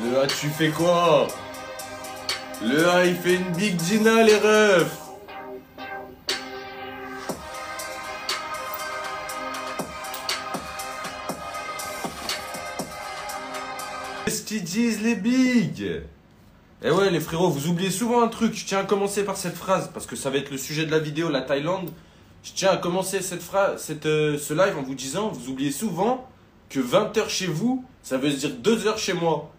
Le A, tu fais quoi? Le A, il fait une big Gina, les refs Qu'est-ce qu'ils disent, les bigs? Eh ouais, les frérots, vous oubliez souvent un truc. Je tiens à commencer par cette phrase, parce que ça va être le sujet de la vidéo, la Thaïlande. Je tiens à commencer cette phrase, cette, euh, ce live en vous disant, vous oubliez souvent que 20h chez vous, ça veut dire 2h chez moi.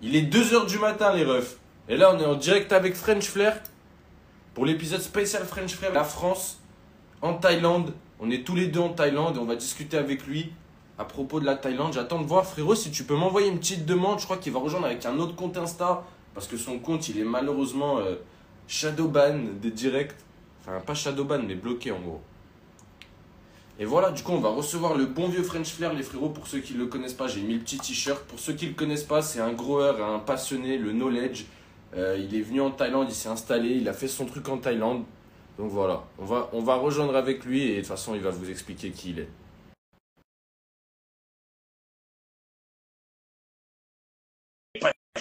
Il est 2h du matin, les refs. Et là, on est en direct avec French Flair pour l'épisode spécial French Flair. La France, en Thaïlande. On est tous les deux en Thaïlande et on va discuter avec lui à propos de la Thaïlande. J'attends de voir, frérot, si tu peux m'envoyer une petite demande. Je crois qu'il va rejoindre avec un autre compte Insta parce que son compte, il est malheureusement euh, shadowban des directs. Enfin, pas shadowban, mais bloqué en gros. Et voilà, du coup, on va recevoir le bon vieux French Flair, les frérots. Pour ceux qui ne le connaissent pas, j'ai mis le petit t-shirt. Pour ceux qui ne le connaissent pas, c'est un grower, un passionné, le knowledge. Euh, il est venu en Thaïlande, il s'est installé, il a fait son truc en Thaïlande. Donc voilà, on va, on va rejoindre avec lui et de toute façon, il va vous expliquer qui il est.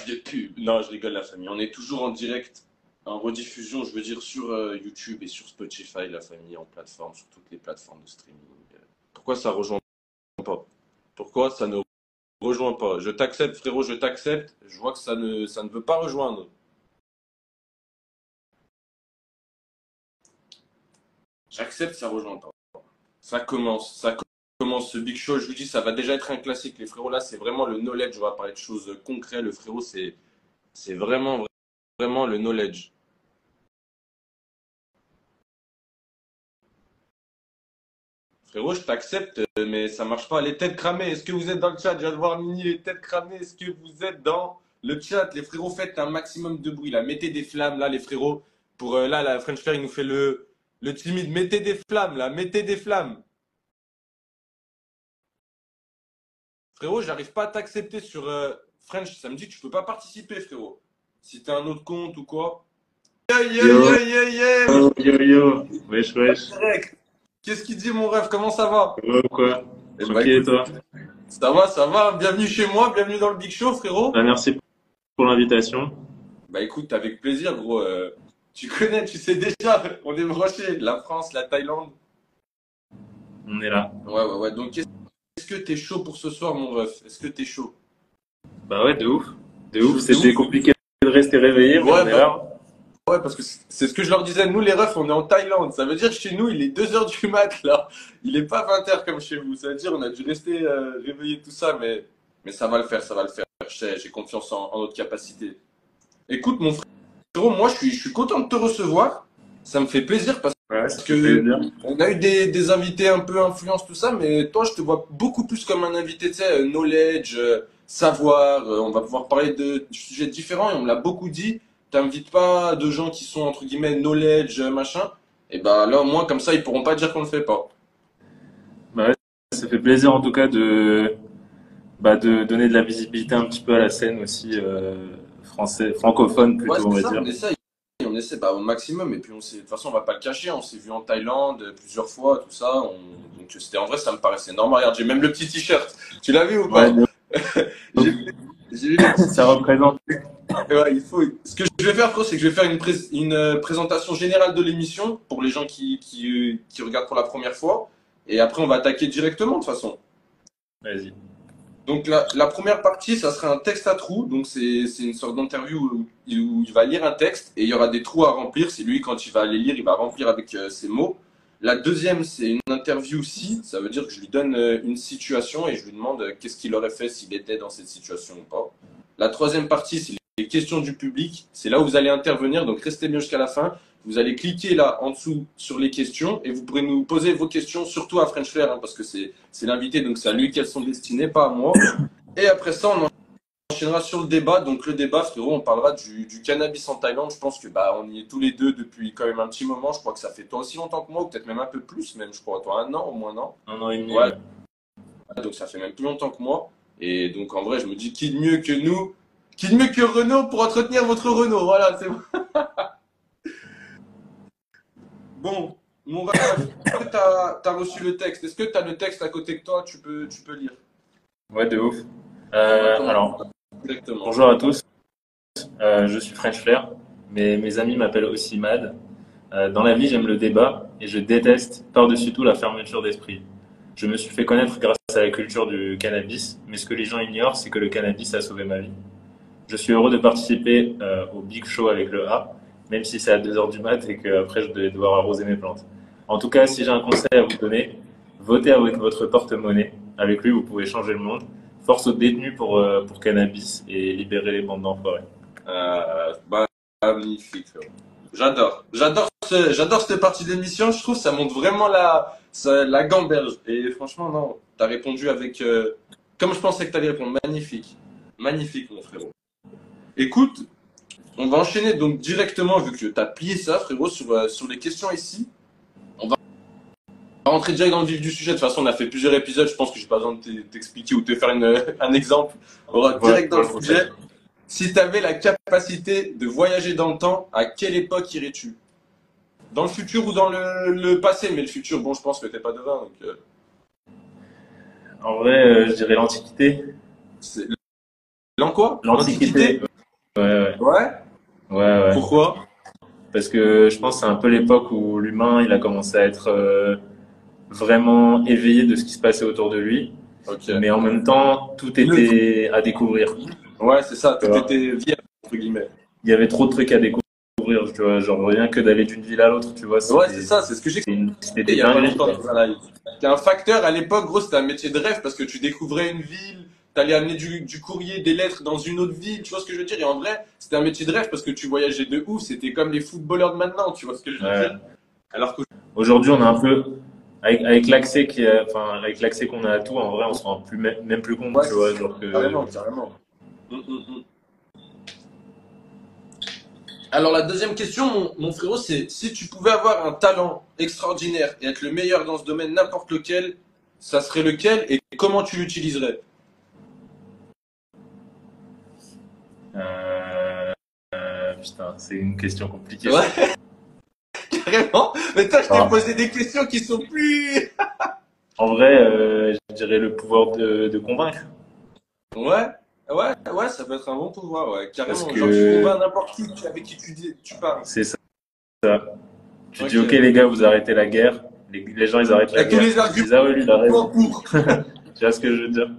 de pub. Non, je rigole, la famille. On est toujours en direct, en rediffusion, je veux dire, sur euh, YouTube et sur Spotify, la famille, en plateforme, sur toutes les plateformes de streaming. Pourquoi ça rejoint pas? Pourquoi ça ne rejoint pas? Je t'accepte, frérot, je t'accepte. Je vois que ça ne, ça ne veut pas rejoindre. J'accepte, ça rejoint pas. Ça commence, ça commence ce Big Show. Je vous dis, ça va déjà être un classique. Les frérots, là, c'est vraiment le knowledge. On va parler de choses concrètes. Le frérot, c'est, c'est vraiment, vraiment le knowledge. Frérot, je t'accepte, mais ça marche pas. Les têtes cramées, est-ce que vous êtes dans le chat? Je viens de voir Mini, les têtes cramées, est-ce que vous êtes dans le chat? Les frérots, faites un maximum de bruit là. Mettez des flammes là, les frérots. Pour euh, là, la French Flair, il nous fait le, le timide. Mettez des flammes là, mettez des flammes. Frérot, j'arrive pas à t'accepter sur euh, French. Ça me dit que tu peux pas participer, frérot. Si t'as un autre compte ou quoi. Yeah, yeah, Yo. yeah, yeah, yeah. Yo yo, wesh wesh, Direct. Qu'est-ce qu'il dit, mon rêve? Comment ça va? Ouais quoi? Eh ben, Tranquille toi? Ça va, ça va. Bienvenue chez moi, bienvenue dans le Big Show, frérot. Bah, Merci pour l'invitation. Bah écoute, avec plaisir, gros. Euh, tu connais, tu sais déjà, on est brochés. La France, la Thaïlande. On est là. Ouais, ouais, ouais. Donc, est-ce que t'es chaud pour ce soir, mon ref? Est-ce que t'es chaud? Bah ouais, de ouf. De ouf, c'était compliqué de rester réveillé, mais est bah, là. Ouais, parce que c'est ce que je leur disais. Nous, les refs, on est en Thaïlande. Ça veut dire que chez nous, il est 2h du mat, là. Il est pas 20h comme chez vous. Ça veut dire on a dû rester euh, réveillé tout ça, mais, mais ça va le faire, ça va le faire. J'ai confiance en, en notre capacité. Écoute, mon frérot, moi, je suis, je suis content de te recevoir. Ça me fait plaisir parce Ouais, que- plaisir. qu'on a eu des, des invités un peu influence, tout ça, mais toi, je te vois beaucoup plus comme un invité, tu sais, euh, knowledge, euh, savoir. on va pouvoir parler de sujets différents et on me l'a beaucoup dit. T'invites pas de gens qui sont, entre guillemets, knowledge, euh, machin. Et ben là, au moins, comme ça, ils pourront pas dire qu'on le fait pas. Bah ouais, ça fait plaisir en tout cas de, bah, de donner de la visibilité un petit peu à la scène aussi euh, français, francophone Ouais, plutôt, on va ça, dire. on essaie. On essaie bah, au maximum. Et puis, on s'est, de toute façon, on va pas le cacher. On s'est vu en Thaïlande euh, plusieurs fois, tout ça. On- donc, c'était en vrai, ça me paraissait normal. Regarde, j'ai même le petit t-shirt. Tu l'as vu ou pas? Ouais, de- J'ai ça représente. Ouais, il faut. Ce que je vais faire, c'est que je vais faire une, pré- une euh, présentation générale de l'émission pour les gens qui, qui, euh, qui regardent pour la première fois. Et après, on va attaquer directement, de toute façon. Vas-y. Donc, la, la première partie, ça sera un texte à trous. Donc, c'est une sorte d'interview où, il- où il va lire un texte et il y aura des trous à remplir. C'est lui, quand il va les lire, il va remplir avec euh, ses mots. La deuxième, c'est une interview si. Ça veut dire que je lui donne euh, une situation et je lui demande euh, qu'est-ce qu'il aurait fait s'il était dans cette situation ou pas. La troisième partie, c'est les questions du public. C'est là où vous allez intervenir, donc restez bien jusqu'à la fin. Vous allez cliquer là en dessous sur les questions et vous pourrez nous poser vos questions, surtout à French Flair, hein, parce que c'est l'invité, donc c'est à lui qu'elles sont destinées, pas à moi. Et après ça, on enchaînera sur le débat. Donc le débat, frérot, on parlera du, du cannabis en Thaïlande. Je pense que bah on y est tous les deux depuis quand même un petit moment. Je crois que ça fait toi aussi longtemps que moi, ou peut-être même un peu plus, même je crois, toi un an au moins, non? Un an et demi. Ouais. Donc ça fait même plus longtemps que moi. Et donc en vrai, je me dis qui de mieux que nous, qui de mieux que Renault pour entretenir votre Renault. Voilà, c'est bon. bon, mon que t'as as reçu le texte? Est-ce que t'as le texte à côté de toi? Tu peux, tu peux lire. Ouais, de ouf. Euh, alors, Bonjour à tous, Euh, je suis French Flair, mais mes amis m'appellent aussi Mad. Euh, dans la vie, j'aime le débat et je déteste par-dessus tout la fermeture d'esprit. Je me suis fait connaître grâce à la culture du cannabis, mais ce que les gens ignorent, c'est que le cannabis a sauvé ma vie. Je suis heureux de participer euh, au Big Show avec le A, même si c'est à 2h du mat et qu'après je vais devoir arroser mes plantes. En tout cas, si j'ai un conseil à vous donner, votez avec votre porte-monnaie. Avec lui, vous pouvez changer le monde. Force aux détenus pour, euh, pour cannabis et libérer les bandes d'enfoirés. Euh, bah, magnifique. frérot. J'adore. J'adore j'adore cette partie de l'émission. Je trouve que ça montre vraiment la, la gamberge. Et franchement, non. T'as répondu avec, euh, comme je pensais que t'allais répondre. Magnifique. Magnifique, mon frérot. Écoute, on va enchaîner donc directement, vu que t'as plié ça, frérot, sur, sur les questions ici. Rentrer direct dans le vif du sujet. De toute façon, on a fait plusieurs épisodes. Je pense que j'ai pas besoin de t'expliquer ou te faire une, un exemple. On va direct dans le sujet. Si tu avais la capacité de voyager dans le temps, à quelle époque irais-tu? Dans le futur ou dans le, le passé? Mais le futur, bon, je pense que t'es pas devin. Donc, euh, En vrai, euh, je dirais l'Antiquité. L'an quoi? L'Antiquité. Ouais, ouais, Ouais? ouais, ouais. Pourquoi? Parce que je pense que c'est un peu l'époque où l'humain, il a commencé à être euh, vraiment éveillé de ce qui se passait autour de lui. Mais en même temps, tout était à découvrir. Ouais, c'est ça. Tout était vierge, entre guillemets. Il y avait trop de trucs à découvrir, tu vois. Genre rien que d'aller d'une ville à l'autre, tu vois. Ouais, c'est ça. C'est ce que j'ai C'était une- c'était il y a pas longtemps un live. C'était un facteur à l'époque, gros, c'était un métier de rêve parce que tu découvrais une ville, t'allais amener du, du courrier, des lettres dans une autre ville, tu vois ce que je veux dire Et en vrai, c'était un métier de rêve parce que tu voyageais de ouf, c'était comme les footballeurs de maintenant, tu vois ce que je veux Ouais. dire Alors que Aujourd'hui, on a un peu, avec, avec l'accès qui enfin, avec l'accès qu'on a à tout, en vrai, on se rend plus, même même plus compte, Ouais, tu vois. c'est Genre que, Carrément, carrément. Hum, hum, hum. Alors la deuxième question, mon, mon frérot, c'est si tu pouvais avoir un talent extraordinaire et être le meilleur dans ce domaine, n'importe lequel, ça serait lequel et comment tu l'utiliserais? Euh, euh, putain, c'est une question compliquée. Ouais. Carrément. Mais toi, je t'ai Ah. posé des questions qui sont plus. En vrai, euh, je dirais le pouvoir de, de convaincre. Ouais. Ouais, ouais, ça peut être un bon pouvoir, ouais, carrément. Parce Genre, que- tu convaincs n'importe qui avec qui tu, dis, tu parles. C'est ça. ça. Tu dis, ok, les gars, vous arrêtez la guerre. Les, les gens, ils arrêtent la Avec tous guerre. les Ils arguments disent, ah oui, lui, il a raison. pour. Tu vois ce que je veux dire?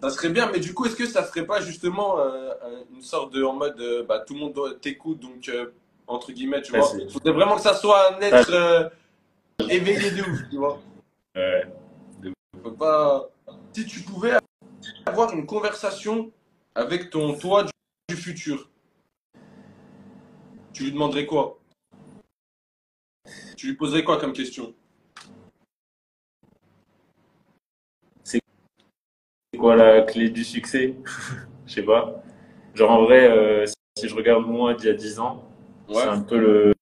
Ça serait bien, mais du coup, est-ce que ça ferait pas justement euh, un- une sorte de en mode euh, bah, tout le monde t'écoute, donc euh, entre guillemets, tu vois. c'est- Faudrait vraiment que ça soit un être euh, éveillé de ouf, tu vois. Ouais. Faut pas. Si tu pouvais avoir une conversation avec ton toi du, du futur, tu lui demanderais quoi? Tu lui poserais quoi comme question? C'est quoi la clé du succès? Je sais pas. Genre, en vrai, euh, si je regarde moi d'il y a 10 ans, Ouais. c'est un peu le,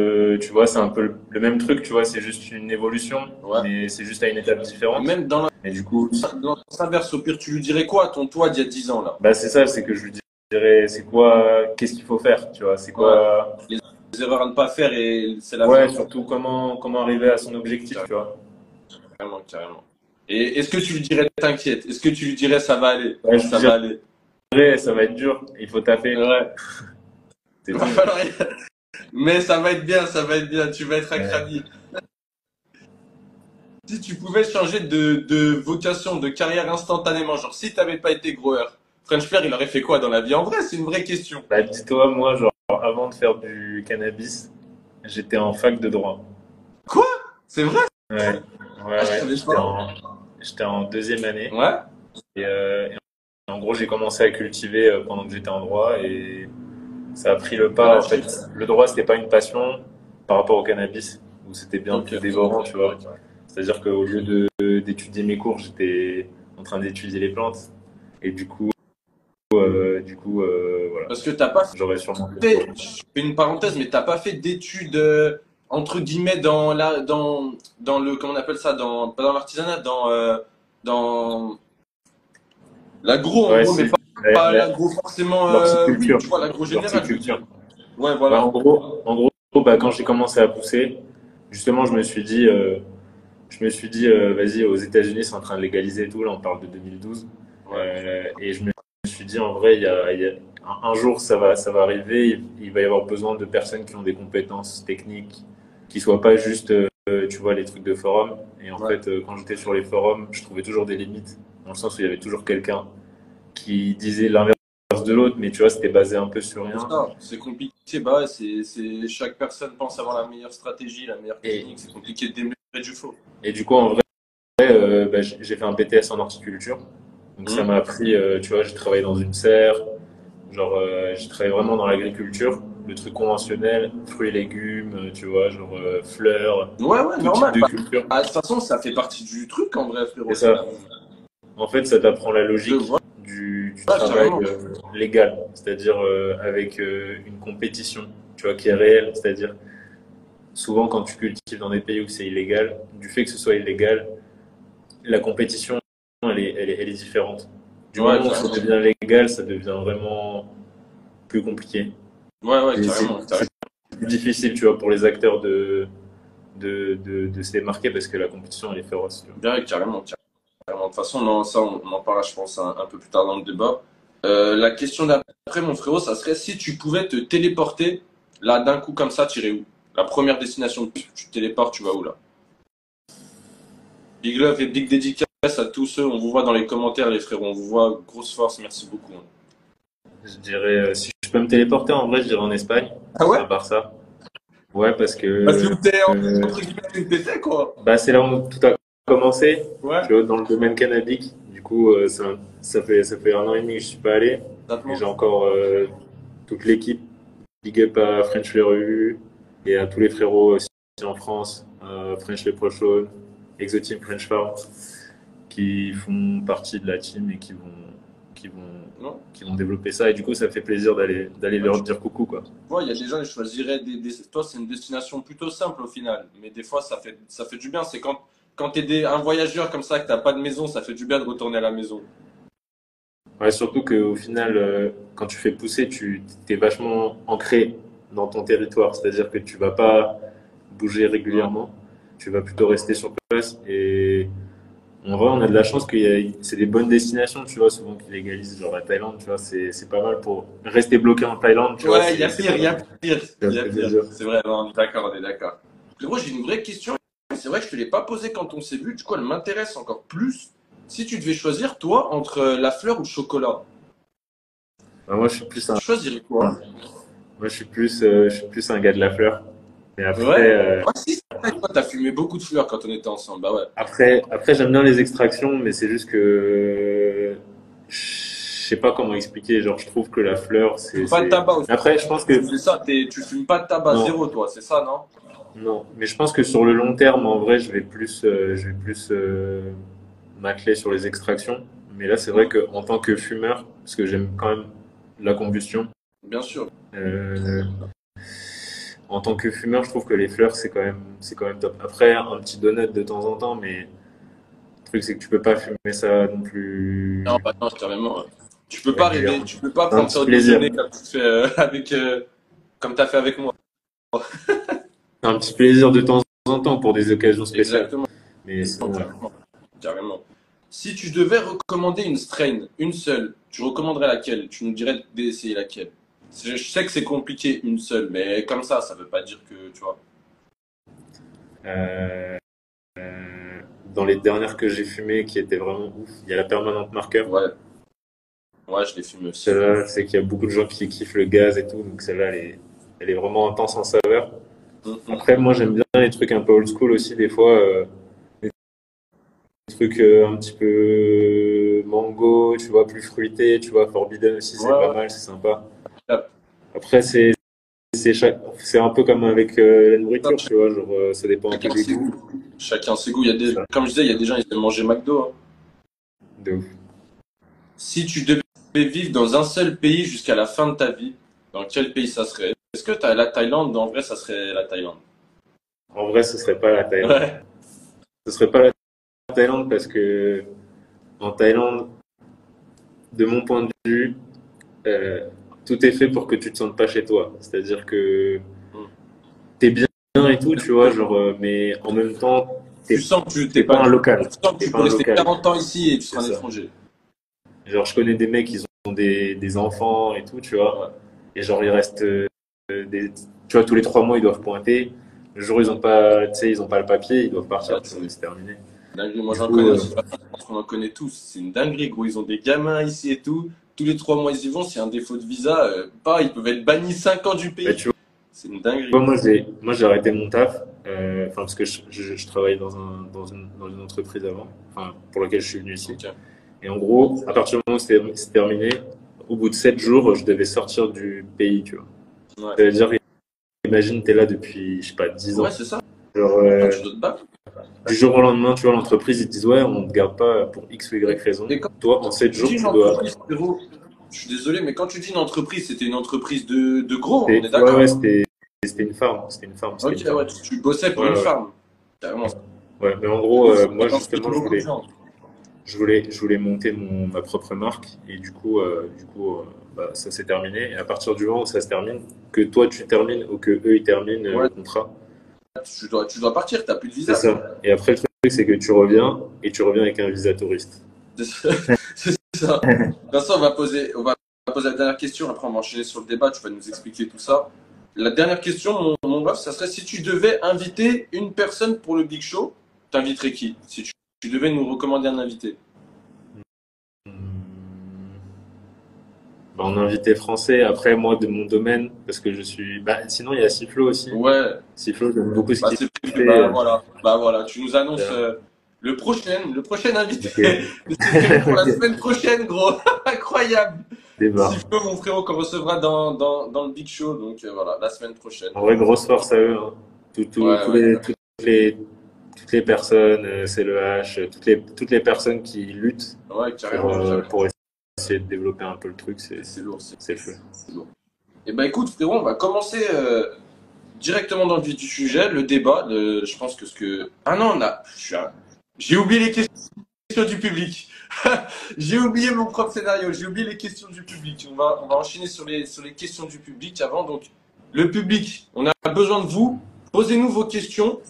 euh, tu vois, c'est un peu le, le même truc, tu vois, c'est juste une évolution, Ouais. mais c'est juste à une étape différente. Même dans Et du coup, l'inverse, au pire, tu lui dirais quoi à ton toi d'il y a 10 ans là? Bah, c'est ça, c'est que je lui dirais, c'est quoi, qu'est-ce qu'il faut faire, tu vois, c'est quoi, Les erreurs à ne pas faire et c'est la ouais, fin. surtout comment, comment arriver à son objectif, tu vois. Carrément, carrément. Et est-ce que tu lui dirais t'inquiète Est-ce que tu lui dirais ça va aller? Ouais, Ça va aller. Ça va être dur, il faut taper. Ouais. Mais ça va être bien, ça va être bien. Tu vas être Ouais. crânier. Si tu pouvais changer de, de vocation, de carrière instantanément, genre si t'avais pas été groweur, French Flair, il aurait fait quoi dans la vie? En vrai, c'est une vraie question. Bah, dis-toi, moi, genre, avant de faire du cannabis, j'étais en fac de droit. C'est vrai? Ouais, ouais, Ah, ouais. J'étais en, j'étais en deuxième année. Ouais. Et, euh, et en gros, j'ai commencé à cultiver euh, pendant que j'étais en droit et ça a pris le pas. En fait, le droit, c'était pas une passion par rapport au cannabis, où c'était bien plus dévorant, tu vois. C'est-à-dire qu'au lieu d'étudier mes cours, j'étais en train d'étudier les plantes. Et du coup, euh, du coup, euh, voilà. Parce que t'as pas J'aurais sûrement fait, je fais une parenthèse, mais t'as pas fait d'études euh, entre guillemets dans la, dans, dans le, comment on appelle ça, dans, pas dans l'artisanat, dans, dans l'agro en Ouais, gros, c'est- mais pas, l'agro forcément, euh, oui, tu vois, l'agro général. Ouais, Bah, voilà. en gros, en gros bah, quand j'ai commencé à pousser, justement, je me suis dit, euh, je me suis dit, euh, vas-y, aux États-Unis, c'est en train de légaliser et tout. Là, on parle de 2012. Ouais. Euh, et je me suis dis en vrai, il y a, il y a- un, un jour ça va, ça va arriver, il, il va y avoir besoin de personnes qui ont des compétences techniques, qui soient pas juste, tu vois, les trucs de forum. Et en Ouais. fait, quand j'étais sur les forums, je trouvais toujours des limites, dans le sens où il y avait toujours quelqu'un qui disait l'inverse de l'autre, mais tu vois, c'était basé un peu sur rien. C'est compliqué, bah c'est, chaque personne pense avoir la meilleure stratégie, la meilleure technique, c'est compliqué de démesurer du faux. Et du coup, en vrai, euh, bah, j'ai fait un BTS en horticulture. Donc ça Mhm. m'a appris, euh, tu vois, j'ai travaillé dans une serre, genre euh, j'ai travaillé vraiment dans l'agriculture, le truc conventionnel, fruits et légumes, tu vois, genre fleurs, Ouais, ouais, normal. Bah, de culture. ah, de toute façon, ça fait partie du truc en vrai, frérot. En fait, ça t'apprend la logique du, du Ouais, travail euh, légal, c'est-à-dire euh, avec euh, une compétition, tu vois, qui est réelle, c'est-à-dire souvent quand tu cultives dans des pays où c'est illégal, du fait que ce soit illégal, la compétition, elle est, elle est, elle est différente. Du Ouais, moment où ça devient légal, ça devient vraiment plus compliqué. Ouais, ouais, carrément. c'est- plus difficile, tu vois, pour les acteurs de, de, de, de se démarquer parce que la compétition, elle est féroce. tu vois. Ouais, carrément, carrément. De toute façon, non, ça, on, on en parlera, je pense, un, un peu plus tard dans le débat. Euh, la question d'après, mon frérot, ça serait si tu pouvais te téléporter, là, d'un coup, comme ça, tu irais où? La première destination, tu tu te téléportes, tu vas où, là? Big love et big dédicace à tous ceux, on vous voit dans les commentaires, les frérots, on vous voit, grosse force, merci beaucoup. hein. Je dirais, euh, si je peux me téléporter, en vrai, je dirais en Espagne, Ah ouais? À Barça. Ouais, parce que Parce que t'es, euh, entre guillemets, tu t'étais, quoi bah, c'est là où tout a commencé, Ouais, tu vois, dans le domaine cannabique. Du coup, euh, ça, ça, fait, ça fait un an et demi que je suis pas allé. j'ai encore euh, toute l'équipe. Big up à French Les Revues et à tous les frérots aussi en France, à French Les Prochaines, Exoteam French Farm, qui font partie de la team et qui vont, qui vont, Non. qui vont développer ça. Et du coup, ça fait plaisir d'aller, d'aller leur dire coucou, quoi. Ouais, il y a des gens qui choisiraient des, des- Toi, c'est une destination plutôt simple au final. Mais des fois, ça fait, ça fait du bien. C'est quand, quand t'es des- un voyageur comme ça, que t'as pas de maison, ça fait du bien de retourner à la maison. Ouais, surtout qu'au final, euh, quand tu fais pousser, tu es vachement ancré dans ton territoire. C'est-à-dire que tu vas pas bouger régulièrement. Tu vas plutôt rester sur place. Et en vrai, on a de la chance que c'est des bonnes destinations, tu vois, souvent qui légalisent, genre la Thaïlande, tu vois, c'est pas mal pour rester bloqué en Thaïlande, tu. Ouais, il y a pire, il y a pire. Il y a pire. C'est vrai, on est d'accord, on est d'accord. Frérot, j'ai une vraie question. C'est vrai que je te l'ai pas posée quand on s'est vu. Du coup, elle m'intéresse encore plus. Si tu devais choisir, toi, entre la fleur ou le chocolat, Bah, moi, je suis plus un, tu choisirais quoi? Moi, je suis plus, euh, je suis plus un gars de la fleur. Mais après, Ouais. euh, Ah, si, c'est vrai, toi, t'as fumé beaucoup de fleurs quand on était ensemble. Bah ouais. Après, après j'aime bien les extractions, mais c'est juste que je sais pas comment expliquer. Genre, je trouve que la fleur, c'est. Pas de tabac aussi. Après, je pense que C'est ça, tu fumes pas de tabac, Non. zéro, toi, c'est ça, non? Non, mais je pense que sur le long terme, en vrai, je vais plus, euh, je vais plus euh, m'atteler sur les extractions. Mais là, c'est vrai que en tant que fumeur, parce que j'aime quand même la combustion. Bien sûr. euh, en tant que fumeur, je trouve que les fleurs, c'est quand même, c'est quand même top. Après, un petit donut de temps en temps, mais le truc, c'est que tu peux pas fumer ça non plus. Non, bah non, carrément. Tu peux pas rêver, tu peux pas prendre ça au déjeuner comme tu fais euh, avec, euh, comme t'as fait avec moi. Un petit plaisir de temps en temps pour des occasions spéciales. Exactement. Mais sinon. Carrément. Carrément. Si tu devais recommander une strain, une seule, tu recommanderais laquelle? Tu nous dirais d'essayer laquelle Je sais que c'est compliqué, une seule, mais comme ça, ça veut pas dire que, tu vois. Euh, euh, dans les dernières que j'ai fumées qui étaient vraiment ouf, il y a la permanente marqueur. Ouais. Ouais, je l'ai fumé aussi. Celle-là, c'est qu'il y a beaucoup de gens qui kiffent le gaz et tout, donc celle-là, elle est, elle est vraiment intense en saveur. Après, moi, j'aime bien les trucs un peu old school aussi, des fois. euh, des trucs euh, un petit peu mango, tu vois, plus fruité, tu vois, Forbidden aussi, c'est Ouais, pas ouais. mal, c'est sympa. Après, c'est c'est un peu comme avec euh, la nourriture, tu vois, genre, euh, ça dépend un peu Chacun des goûts. goûts. Chacun ses goûts. Il y a des, comme je disais, il y a des gens qui aiment manger McDo. hein. De ouf. Si tu devais vivre dans un seul pays jusqu'à la fin de ta vie, dans quel pays ça serait? Est-ce que t'as la Thaïlande? En vrai, ça serait la Thaïlande. En vrai, ce serait pas la Thaïlande. Ouais. Ce serait pas la Thaïlande parce que en Thaïlande, de mon point de vue, euh, tout est fait pour que tu te sentes pas chez toi. C'est-à-dire que Mm. t'es bien et tout, tu vois, genre, euh, mais en même temps, Tu sens que tu t'es pas un local. Tu sens que tu pas peux rester local. 40 ans ici et tu seras un étranger. Genre, je connais des mecs, ils ont des, des enfants et tout, tu vois. Et genre, ils restent euh, des, tu vois, tous les trois mois, ils doivent pointer. Le jour où ils ont pas, ils ont pas le papier, ils doivent partir, Ouais, c'est terminé. Dinguerie, moi j'en connais euh, en connaît tous. C'est une dinguerie, gros. Ils ont des gamins ici et tout. Tous les trois mois, ils y vont. S'il y a un défaut de visa, euh, pas, ils peuvent être bannis 5 ans du pays. Bah, C'est une dinguerie. moi, j'ai, moi, j'ai arrêté mon taf, euh, parce que je, je, je travaillais dans un, dans une, dans une entreprise avant, pour laquelle je suis venu ici. Et en gros, à partir du moment où c'était terminé, au bout de sept jours, je devais sortir du pays, tu vois. Ouais. Ça veut dire, imagine, t'es là depuis, je sais pas, 10 ans. Ouais, c'est ça. Genre, euh, tu dois te battre. du jour au lendemain, tu vois, l'entreprise, ils te disent, ouais, on te garde pas pour X ou Y raison. Et quand Toi, en 7 tu jours, tu dois. je suis désolé, mais quand tu dis une entreprise, c'était une entreprise de, de gros, on est ouais, d'accord ouais, c'était c'était une farm. C'était une farm. Ok, une farm. ouais, tu, tu bossais pour Ouais, une ouais. farm. Carrément. Ouais, mais en gros, euh, moi, justement, je voulais, tu. Je voulais, je voulais monter mon, ma propre marque. Et du coup, euh, du coup euh, bah, ça s'est terminé. Et à partir du moment où ça se termine, que toi, tu termines ou que eux, ils terminent euh, Ouais. le contrat, Tu dois, tu dois partir, t'as plus de c'est visa. ça. Et après, le truc, c'est que tu reviens et tu reviens avec un visa touriste. C'est ça. Vincent, on va poser, on va poser la dernière question. Après, on va enchaîner sur le débat. Tu vas nous expliquer tout ça. La dernière question, mon, mon ça serait si tu devais inviter une personne pour le Big Show, t'inviterais qui Si tu, tu devais nous recommander un invité. Hmm. Bah, en invité français, après, moi, de mon domaine, parce que je suis. Bah, sinon, il y a Siflo aussi. Ouais, Siflo, j'aime beaucoup ce bah, qu'il fait. Bah, voilà. Bah, voilà. Tu nous annonces euh, le prochain, le prochain invité. Pour la semaine prochaine, gros. Incroyable. Débat. Siflo, mon frérot, qu'on recevra dans, dans, dans le Big Show. Donc, euh, voilà, la semaine prochaine. En vrai, grosse force à eux. Hein. Tout- tout- Ouais, tous ouais. les- toutes, les, toutes les personnes, euh, c'est le H, toutes les, toutes les personnes qui luttent Ouais, pour, carrément. euh, pour essayer de développer un peu le truc, c'est lourd. c'est- feu. Lourd. Eh ben écoute frérot, on va commencer euh, directement dans le vif du sujet, le débat. le- je pense que ce que ah non, on a, j'ai oublié les questions du public. j'ai oublié mon propre scénario. J'ai oublié les questions du public. On va on va enchaîner sur les sur les questions du public avant. Donc le public, on a besoin de vous. Posez-nous vos questions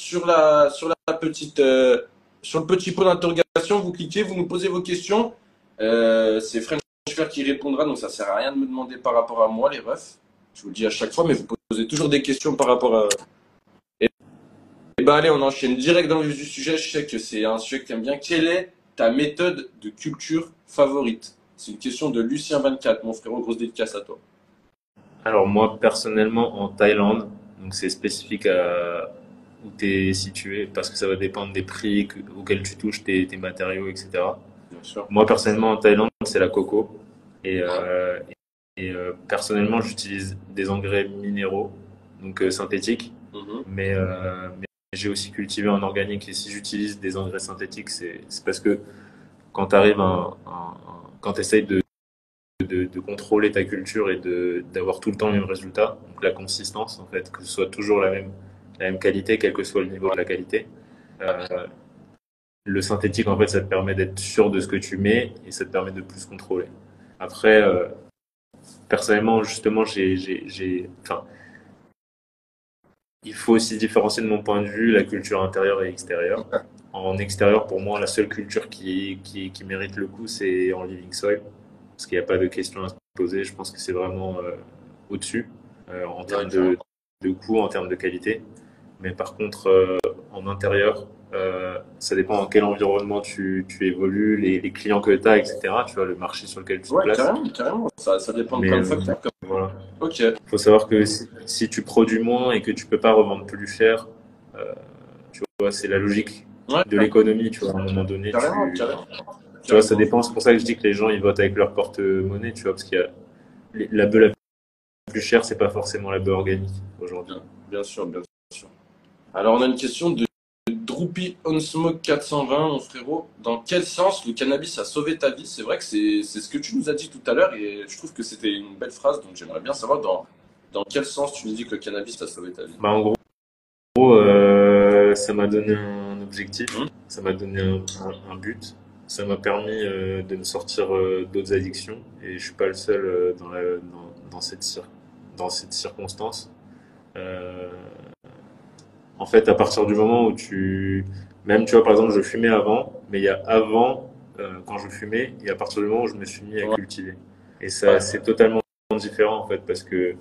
sur la sur la petite euh, sur le petit pot d'interrogation. Vous cliquez, vous nous posez vos questions. Euh, c'est French Flair qui répondra, donc ça sert à rien de me demander par rapport à moi, les refs. Je vous le dis à chaque fois, mais vous posez toujours des questions par rapport à. Et, et ben allez, on enchaîne direct dans le vif du sujet. Je sais que c'est un sujet que tu aimes bien. Quelle est ta méthode de culture favorite? C'est une question de Lucien24, mon frérot, grosse dédicace à toi. Alors moi, personnellement, en Thaïlande, donc c'est spécifique à où tu es situé, parce que ça va dépendre des prix que- auxquels tu touches tes, tes matériaux, etc. Bien sûr. Moi, personnellement, en Thaïlande, c'est la coco. Et, euh, et euh, personnellement, j'utilise des engrais minéraux, donc euh, synthétiques. Mhm. Mais, mais j'ai aussi cultivé en organique. Et si j'utilise des engrais synthétiques, c'est parce que quand tu arrives un, un- un- quand tu essayes de, de, de contrôler ta culture et d'avoir tout le temps le même résultat, donc la consistance, en fait, que ce soit toujours la même, la même qualité, quel que soit le niveau de la qualité. euh, le synthétique, en fait, ça te permet d'être sûr de ce que tu mets et ça te permet de plus contrôler. Après, euh, personnellement, justement, j'ai, enfin, il faut aussi différencier de mon point de vue la culture intérieure et extérieure. En extérieur, pour moi, la seule culture qui, qui, mérite le coup, c'est en living soil, parce qu'il n'y a pas de question à se poser. Je pense que c'est vraiment euh, au-dessus en termes de, de coût, en termes de qualité. Mais par contre, euh, en intérieur, euh, ça dépend dans quel environnement tu, tu évolues, les, les clients que tu as, etc. Tu vois, le marché sur lequel tu te places. carrément, carrément. Ça, ça dépend de plein de euh, facteurs. comme- Voilà. Ok. Il faut savoir que si, si tu produis moins et que tu peux pas revendre plus cher, euh, tu vois, c'est la logique Ouais, de l'économie, tu vois, à un moment donné. carrément, tu, carrément. tu vois, ça dépend. C'est pour ça que je dis que les gens, ils votent avec leur porte-monnaie, tu vois, parce qu'il y a la bœuf la plus chère, c'est pas forcément la bœuf organique aujourd'hui. Bien sûr, bien sûr. Alors, on a une question de Droopy On Smoke 420, mon frérot. Dans quel sens le cannabis a sauvé ta vie? C'est vrai que c'est c'est ce que tu nous as dit tout à l'heure et je trouve que c'était une belle phrase, donc j'aimerais bien savoir dans, dans quel sens tu nous dis que le cannabis a sauvé ta vie. Bah, en gros, euh, ça m'a donné un objectif, Mhm. ça m'a donné un, un- un but, ça m'a permis euh, de me sortir euh, d'autres addictions et je suis pas le seul dans, la, dans, dans cette, dans cette circonstance. Euh, en fait, à partir du moment où tu, même tu vois, par exemple, je fumais avant, mais il y a avant euh, quand je fumais et à partir du moment où je me suis mis à cultiver. Et ça, c'est totalement différent en fait parce que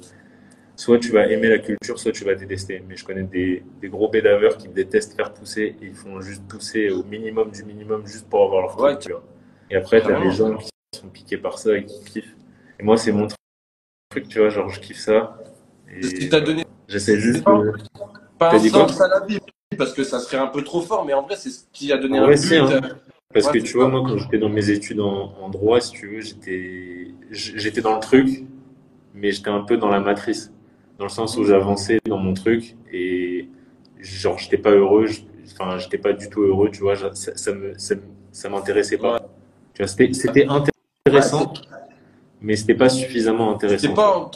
soit tu vas aimer la culture, soit tu vas détester. Mais je connais des, des gros bédaveurs qui détestent faire pousser et ils font juste pousser au minimum du minimum juste pour avoir leur tu vois. Et après, tu as des gens qui sont piqués par ça et qui kiffent. Et moi, c'est mon truc, tu vois, genre je kiffe ça. Et ce qui t'a donné. J'essaie juste de. Pas la vie, parce que ça serait un peu trop fort, mais en vrai, c'est ce qui a donné un but. Hein. Parce que tu vois, moi, quand j'étais dans mes études en, droit, si tu veux, j'étais, j'étais dans le truc, mais j'étais un peu dans la matrice. Dans le sens où j'avançais dans mon truc et genre, j'étais pas heureux, enfin, j'étais pas du tout heureux, tu vois, ça, ça me, ça, m'intéressait pas. Tu vois, c'était, c'était intéressant, mais c'était pas suffisamment intéressant. C'était pas,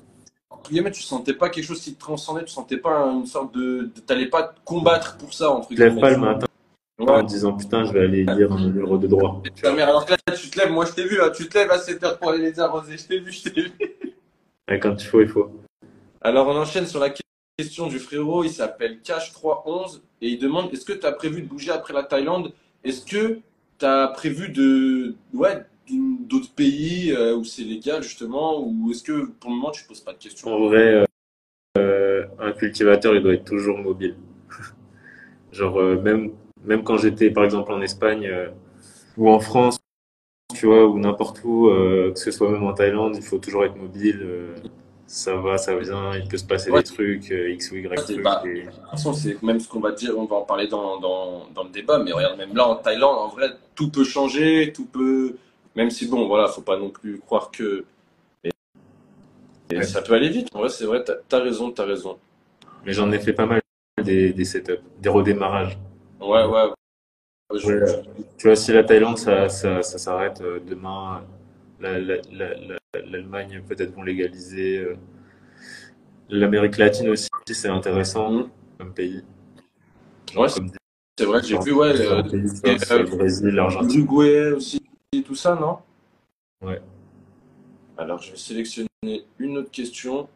entre guillemets, tu sentais pas quelque chose qui te transcendait, tu sentais pas une sorte de, t'allais pas combattre pour ça, entre guillemets. pas le matin en disant putain, je vais aller lire un numéro de droit. alors que là, tu te lèves, moi je t'ai vu, tu te lèves à 7h pour aller les arroser, je t'ai vu, je t'ai vu. quand il faut, il faut. Alors on enchaîne sur la question du frérot, il s'appelle Cash311 et il demande est-ce que tu as prévu de bouger après la Thaïlande? Est-ce que tu as prévu de. Ouais, d'autres pays euh, où c'est légal justement ou est-ce que pour le moment tu poses pas de questions? En vrai, euh, un cultivateur il doit être toujours mobile. Genre euh, même même quand j'étais par exemple en Espagne euh, ou en France, tu vois, ou n'importe où, euh, que ce soit même en Thaïlande, il faut toujours être mobile. Euh, ça va, ça vient, il peut se passer des trucs, X ou Y trucs. De toute façon, c'est même ce qu'on va dire, on va en parler dans, dans, dans, le débat, mais regarde, même là en Thaïlande, en vrai, tout peut changer, tout peut. Même si, bon, voilà, faut pas non plus croire que. Et ça peut aller vite, en vrai, c'est vrai, t'as as raison, t'as raison. Mais j'en ai fait pas mal des, des setups, des redémarrages. Ouais, ouais. tu vois, si la Thaïlande, ça, ça, ça s'arrête euh, demain, l'Allemagne peut-être vont légaliser. Euh, L'Amérique latine aussi, c'est intéressant mm. comme pays. Ouais, c'est vrai que j'ai vu, ouais, euh, le Brésil, l'Argentine. L'Uruguay aussi, tout ça, non? Ouais. Alors, je vais sélectionner une autre question.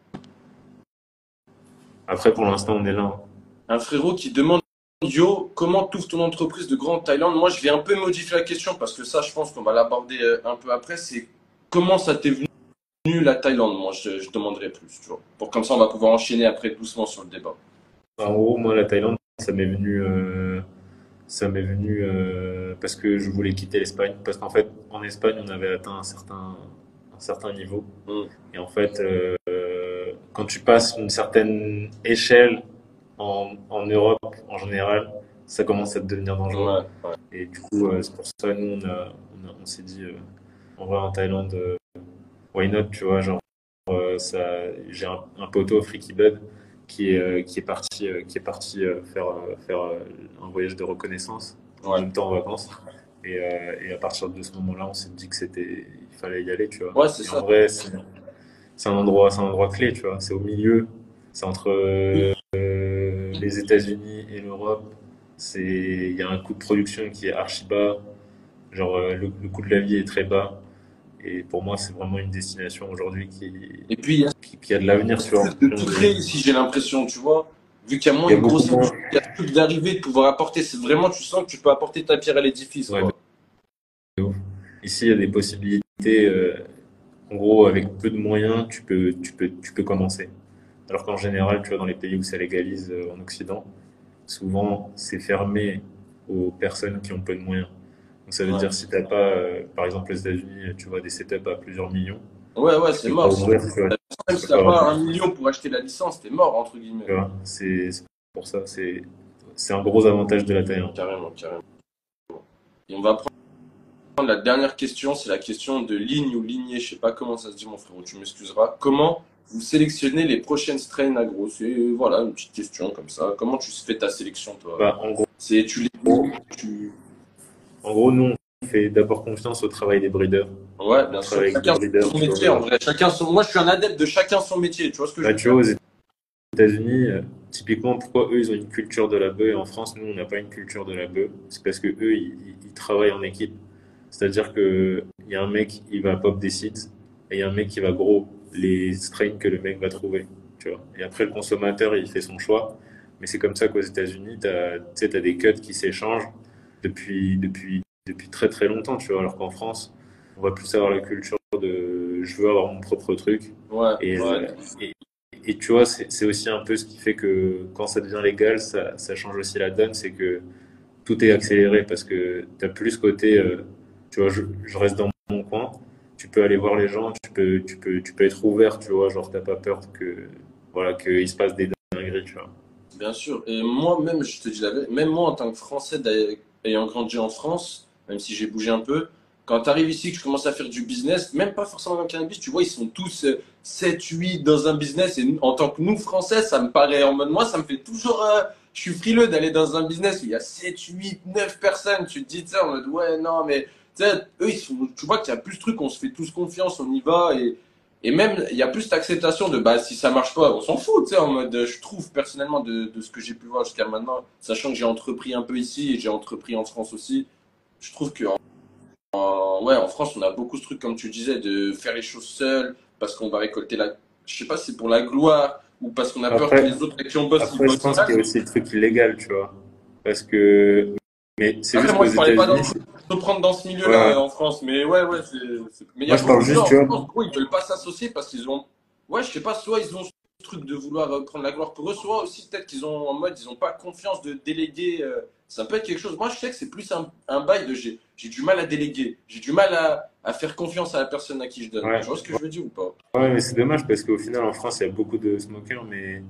Après, pour l'instant, on est là. Hein. Un frérot qui demande Yo, comment t'ouvres ton entreprise de grande Thaïlande? Moi, je vais un peu modifier la question parce que ça, je pense qu'on va l'aborder euh, un peu après. C'est comment ça t'est venu la Thaïlande? Moi, je, demanderai plus, tu vois. Pour comme ça, on va pouvoir enchaîner après doucement sur le débat. En gros, moi, la Thaïlande, ça m'est venu, euh, ça m'est venu euh, parce que je voulais quitter l'Espagne. Parce qu'en fait, en Espagne, on avait atteint un certain, un certain niveau. Mm. Et en fait, quand tu passes une certaine échelle en, en, Europe en général, ça commence à devenir dangereux. Et du coup, euh, c'est pour ça nous, on, a, on, s'est dit, euh, on va en Thaïlande, euh, why not, tu vois, genre, ça, j'ai un, un, poteau, Freaky Bud, qui est, qui est parti, qui est parti faire, faire un voyage de reconnaissance en même temps en vacances. Et, et, à partir de ce moment-là, on s'est dit que c'était, il fallait y aller, tu vois. Ouais, c'est ça. En vrai, c'est, un endroit, c'est un endroit clé, tu vois. C'est au milieu, c'est entre les États-Unis et l'Europe, c'est il y a un coût de production qui est archi bas, genre euh, le, coût de la vie est très bas. Et pour moi, c'est vraiment une destination aujourd'hui qui, et puis, qui, a de l'avenir. Vois. De tout créer ici, j'ai l'impression, tu vois. Vu qu'il y a moins de grosses il y a plus d'arrivée, de pouvoir apporter. C'est vraiment, tu sens que tu peux apporter ta pierre à l'édifice. Ici, il y a des possibilités. Euh, en gros, avec peu de moyens, tu peux, tu peux, tu peux commencer. Alors qu'en général, tu vois, dans les pays où ça légalise euh, en Occident, souvent c'est fermé aux personnes qui ont peu de moyens. Donc ça veut dire si t'as pas, euh, par exemple, aux États-Unis, tu vois des setups à plusieurs millions. Ouais, ouais, c'est mort. Si t'as pas un million pour acheter la licence, t'es mort entre guillemets. C'est pour ça, c'est c'est un gros avantage de la taille. Hein. Carrément, carrément. Et on va prendre la dernière question, c'est la question de ligne ou lignée, je sais pas comment ça se dit mon frérot, tu m'excuseras. Comment vous sélectionnez les prochaines strains agro? C'est voilà une petite question comme ça. Comment tu fais ta sélection toi? Bah, En gros, c'est tu les tu... En gros, nous on fait d'abord confiance au travail des breeders. Ouais, bien sûr. Chacun son métier en vrai. Chacun son... Moi, je suis un adepte de chacun son métier. Tu vois ce que bah, je tu vois, aux États-Unis, euh, typiquement, pourquoi eux ils ont une culture de la bœuf et en France, nous on n'a pas une culture de la bœuf C'est parce que eux ils, ils travaillent en équipe. C'est-à-dire que il y a un mec, il va pop des sites et il y a un mec qui va gros les strains que le mec va trouver. Tu vois. Et après, le consommateur, il fait son choix. Mais c'est comme ça qu'aux États-Unis, tu as, as, des cuts qui s'échangent depuis, depuis depuis très très longtemps, tu vois, alors qu'en France, on va plus avoir la culture de je veux avoir mon propre truc. Ouais, Et, ouais. et, et tu vois, c'est aussi un peu ce qui fait que quand ça devient légal, ça, ça change aussi la donne, c'est que tout est accéléré parce que tu as plus ce côté, euh, tu vois, je, je reste dans mon coin, tu peux aller voir les gens, tu peux, tu peux, tu peux être ouvert, tu vois, genre t'as pas peur que, voilà, qu'il se passe des dingueries, tu vois. Bien sûr. Et moi, même, je te dis la vérité, même moi, en tant que Français, d'ailleurs, ayant grandi en France, même si j'ai bougé un peu, quand tu arrives ici, que je commence à faire du business, même pas forcément dans le cannabis, tu vois, ils sont tous euh, 7, 8 dans un business. Et en tant que nous, Français, ça me paraît en mode, moi, ça me fait toujours. euh, je suis frileux d'aller dans un business où il y a 7, 8, 9 personnes. Tu te dis, tu en mode, ouais, non, mais eux, ils sont, tu vois qu'il y a plus de trucs, on se fait tous confiance, on y va. Et, et même, il y a plus d'acceptation de, bah, si ça marche pas, on s'en fout, tu sais, en mode, je trouve personnellement de, de ce que j'ai pu voir jusqu'à maintenant, sachant que j'ai entrepris un peu ici et j'ai entrepris en France aussi, je trouve que, en, en- ouais, en France, on a beaucoup ce truc, comme tu disais, de faire les choses seul, parce qu'on va récolter la, je sais pas si c'est pour la gloire ou parce qu'on a peur que les autres avec qui on bosse, ils après, je bossent pense qu'il y a aussi le truc illégal, tu vois. Parce que, mais c'est juste moi, je parlais pas de prendre dans ce milieu-là Ouais. en France, mais ouais, ouais, c'est, c'est- mais il y a Moi, je parle juste, tu vois. Gros, ils veulent pas s'associer parce qu'ils ont, ouais, je sais pas, soit ils ont ce truc de vouloir euh, prendre la gloire pour eux, soit aussi peut-être qu'ils ont en mode, ils ont pas confiance de déléguer. euh, ça peut être quelque chose. Moi, je sais que c'est plus un, un bail de j'ai, du mal à déléguer, j'ai du mal à, à faire confiance à la personne à qui je donne. Ouais. Tu vois ce que je veux dire ou pas? Ouais, mais c'est dommage parce qu'au final, en France, il y a beaucoup de smokers, mais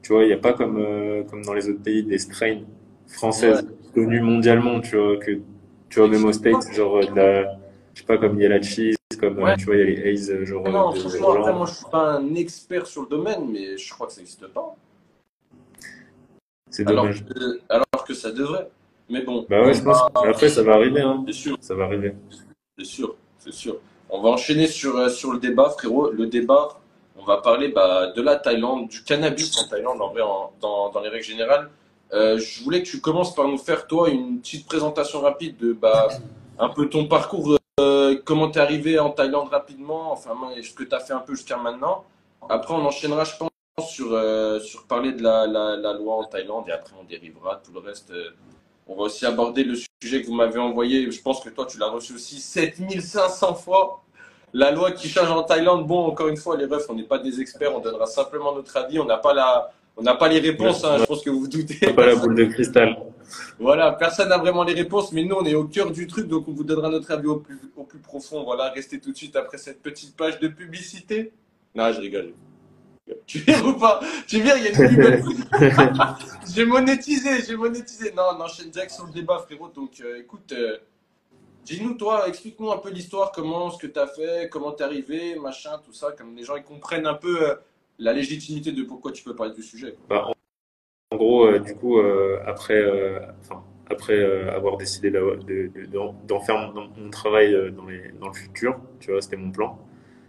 tu vois, il n'y a pas comme, euh, comme dans les autres pays des strains françaises connues mondialement, tu vois, que tu vois, même aux States, genre euh, de la, je sais pas, comme il y a la cheese, comme euh, Ouais. tu vois, il y a les Haze, euh, genre Non, euh, franchement, après, moi, je suis pas un expert sur le domaine, mais je crois que ça n'existe pas. C'est Alors dommage. que, alors que ça devrait. Mais bon, Bah ouais, je pense. Mais après, ça va arriver, hein. c'est sûr. Ça va arriver. C'est sûr, c'est sûr. On va enchaîner sur, euh, sur le débat, frérot. Le débat, on va parler bah, de la Thaïlande, du cannabis en Thaïlande, en vrai, en- dans, dans les règles générales. Euh, je voulais que tu commences par nous faire, toi, une petite présentation rapide de bah, un peu ton parcours, euh, comment t'es arrivé en Thaïlande rapidement, enfin, ce que tu as fait un peu jusqu'à maintenant. Après, on enchaînera, je pense, sur, euh, sur parler de la, la, la loi en Thaïlande et après, on dérivera tout le reste. on va aussi aborder le sujet que vous m'avez envoyé. Je pense que toi, tu l'as reçu aussi 7500 fois. La loi qui change en Thaïlande. Bon, encore une fois, les refs, on n'est pas des experts. On donnera simplement notre avis. On n'a pas la, on n'a pas les réponses. hein. Je pense que vous vous doutez. C'est pas la boule de cristal. Voilà, personne n'a vraiment les réponses, mais nous, on est au cœur du truc, donc on vous donnera notre avis au plus, au plus profond. Voilà, restez tout de suite après cette petite page de publicité. Non, je rigole. Tu viens ou pas? Tu viens, il y a une pub. J'ai monétisé, j'ai monétisé. Non, on enchaîne direct sur le débat, frérot. Donc, euh, écoute, euh, dis-nous, toi, explique-nous un peu l'histoire, comment, ce que tu as fait, comment t'es arrivé, machin, tout ça, comme les gens ils comprennent un peu euh, la légitimité de pourquoi tu peux parler du sujet. Bah, en, en gros, euh, du coup, euh, après, euh, enfin, après avoir décidé de, de- d'en d'en faire mon, mon travail dans les, dans le futur, tu vois, c'était mon plan.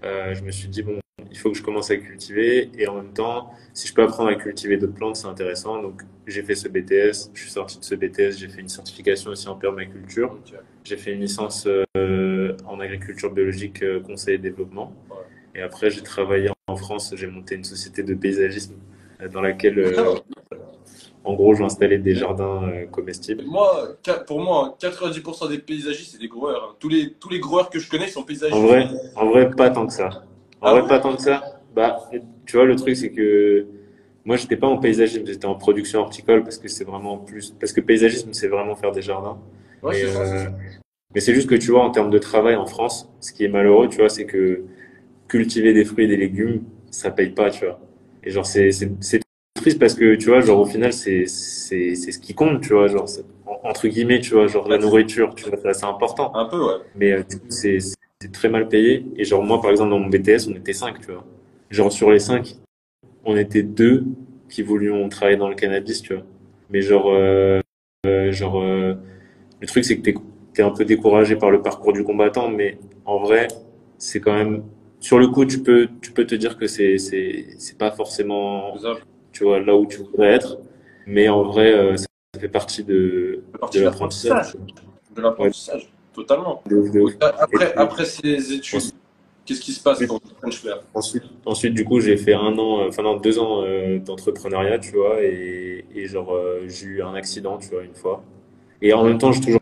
Je me suis dit, bon, il faut que je commence à cultiver et en même temps, si je peux apprendre à cultiver d'autres plantes, c'est intéressant. Donc, j'ai fait ce BTS, je suis sorti de ce BTS, j'ai fait une certification aussi en permaculture. J'ai fait une licence euh, en agriculture biologique, conseil et développement. Et après, j'ai travaillé en France, j'ai monté une société de paysagisme euh, dans laquelle, euh, en gros, j'installais des jardins euh, comestibles. Moi, pour moi, 90% des paysagistes, c'est des growers. hein. Tous les, tous les growers que je connais sont paysagistes. En vrai, en vrai, pas tant que ça. En Ah vrai, ouais pas tant que ça. Bah, tu vois, le truc, c'est que moi, j'étais pas en paysagisme, j'étais en production horticole parce que c'est vraiment plus, parce que paysagisme, c'est vraiment faire des jardins. Ouais, Mais, c'est ça. euh, mais c'est juste que tu vois, en termes de travail en France, ce qui est malheureux, tu vois, c'est que cultiver des fruits et des légumes, ça paye pas, tu vois. Et genre, c'est, c'est, c'est triste parce que, tu vois, genre, au final, c'est, c'est, c'est ce qui compte, tu vois, genre, entre guillemets, tu vois, genre, la nourriture, tu vois, ça, c'est important. Un peu, ouais. Mais euh, du coup, c'est, c'est très mal payé. Et genre, moi, par exemple, dans mon BTS, on était cinq, tu vois. Genre, sur les cinq, on était deux qui voulions travailler dans le cannabis, tu vois. Mais genre, euh, euh, genre, euh, le truc, c'est que t'es, t'es un peu découragé par le parcours du combattant, mais en vrai, c'est quand même, sur le coup, tu peux, tu peux te dire que c'est, c'est, c'est pas forcément, tu vois, là où tu voudrais être. Mais en vrai, euh, ça fait partie de, de l'apprentissage. De l'apprentissage, totalement. De de. Après, puis- après ces études, qu'est-ce qui se passe pour French Flair Ensuite, ensuite, du coup, j'ai fait un an, euh, enfin non, deux ans euh, d'entrepreneuriat, tu vois, et, et genre, euh, j'ai eu un accident, tu vois, une fois. Et en même temps, j'ai toujours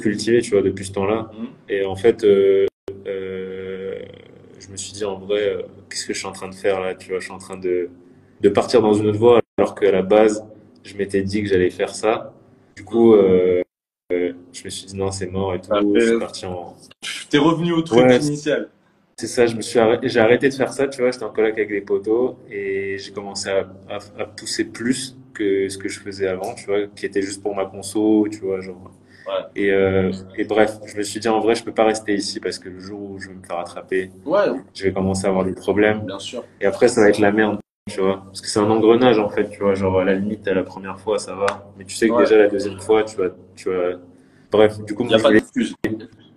cultivé, tu vois, depuis ce temps-là. Mhm. Et en fait, je me suis dit en vrai, euh, qu'est-ce que je suis en train de faire là? Tu vois, je suis en train de, de partir dans une autre voie, alors qu'à la base, je m'étais dit que j'allais faire ça. Du coup, euh, euh, je me suis dit non, c'est mort et tout. Ah, Je suis parti en, T'es revenu au truc Ouais, initial. c'est ça, je me suis arrêté, j'ai arrêté de faire ça, tu vois, j'étais en coloc avec des potos et j'ai commencé à, à, à pousser plus que ce que je faisais avant, tu vois, qui était juste pour ma conso, tu vois, genre. Et, euh, et bref, je me suis dit en vrai, je peux pas rester ici parce que le jour où je vais me faire attraper, Ouais, je vais commencer à avoir des problèmes bien sûr. et après ça va être la merde, tu vois, parce que c'est un engrenage en fait, tu vois, genre à la limite à la première fois ça va, mais tu sais que Ouais. déjà la deuxième fois, tu vas, tu vas. Bref, du coup, moi je voulais,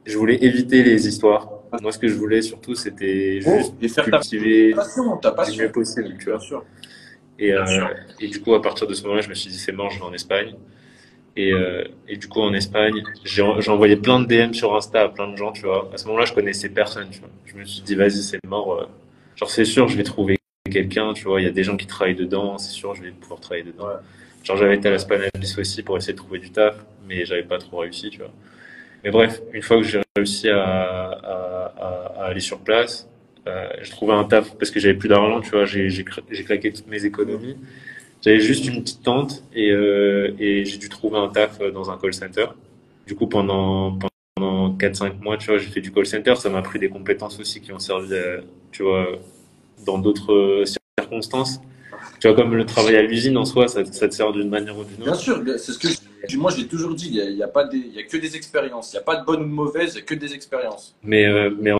je voulais éviter les histoires. Moi, ce que je voulais surtout, c'était juste Et faire ta cultiver passion, ta le passion. mieux possible, tu Bien vois. sûr. Et, euh, Bien et du coup, à partir de ce moment-là, je me suis dit, c'est mort, je vais en Espagne. Et, euh, et du coup, en Espagne, j'ai envoyé plein de DM sur Insta à plein de gens, tu vois. À ce moment-là, je connaissais personne, tu vois. Je me suis dit, vas-y, c'est mort. euh. Genre, c'est sûr, je vais trouver quelqu'un, tu vois. Il y a des gens qui travaillent dedans, c'est sûr, je vais pouvoir travailler dedans. Ouais. Genre, j'avais été à la Spanalis aussi pour essayer de trouver du taf, mais j'avais pas trop réussi, tu vois. Mais bref, une fois que j'ai réussi à, à, à, à aller sur place, euh, j'ai trouvé un taf parce que j'avais plus d'argent, tu vois. J'ai claqué toutes mes économies. J'avais juste une petite tente et, euh, et j'ai dû trouver un taf dans un call center. Du coup, pendant, pendant 4-5 mois, tu vois, j'ai fait du call center. Ça m'a appris des compétences aussi qui ont servi, euh, tu vois, dans d'autres circonstances. Tu vois, comme le travail à l'usine en soi, ça, ça te sert d'une manière ou d'une Bien autre. sûr, c'est ce que je- moi j'ai toujours dit. Il n'y a, y a pas des, il y a que des expériences. Il n'y a pas de bonnes ou de mauvaises, il n'y a que des expériences. Mais, euh, mais en,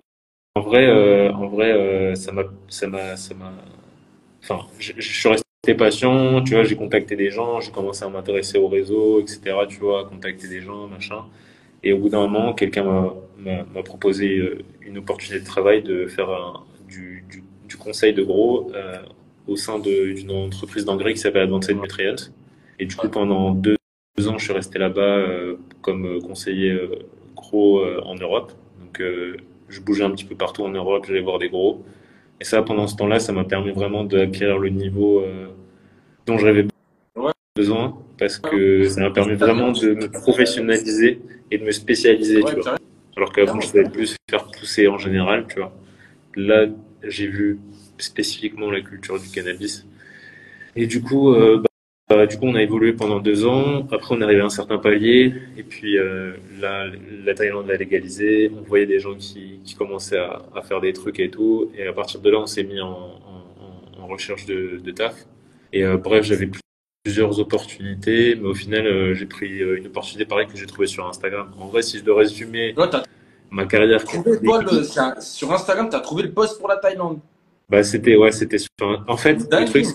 en vrai, euh, en vrai, euh, ça m'a, enfin, je, je suis resté patient, tu vois, j'ai contacté des gens, j'ai commencé à m'intéresser au réseau, etc., tu vois, contacter des gens, machin. Et au bout d'un moment, quelqu'un m'a, proposé euh, une opportunité de travail de faire un, du, du, du conseil de gros euh, au sein d'une entreprise d'engrais qui s'appelle Advanced Nutrients. Et du coup, pendant deux, ans, je suis resté là-bas euh, comme euh, conseiller euh, gros euh, en Europe. Donc, je bougeais un petit peu partout en Europe, j'allais voir des gros. Et ça, pendant ce temps-là, ça m'a permis vraiment d'acquérir le niveau euh, dont j'avais besoin, parce que ça m'a permis vraiment de me professionnaliser et de me spécialiser, tu vois. Alors qu'avant, je savais plus faire pousser en général, tu vois. Là, j'ai vu spécifiquement la culture du cannabis. Et du coup, euh, bah, bah, du coup, on a évolué pendant deux ans. Après, on est arrivé à un certain palier. Et puis, euh, la Thaïlande a légalisé. On voyait des gens qui, qui commençaient à, à faire des trucs et tout. Et à partir de là, on s'est mis en, en, en recherche de, de taf. Et euh, bref, j'avais plusieurs opportunités, mais au final, euh, j'ai pris une opportunité pareille que j'ai trouvée sur Instagram. En vrai, si je dois résumer ma carrière, trouvé toi, le, c'est un- sur Instagram, tu as trouvé le post pour la Thaïlande. bah, c'était, ouais, c'était sur En fait, le truc,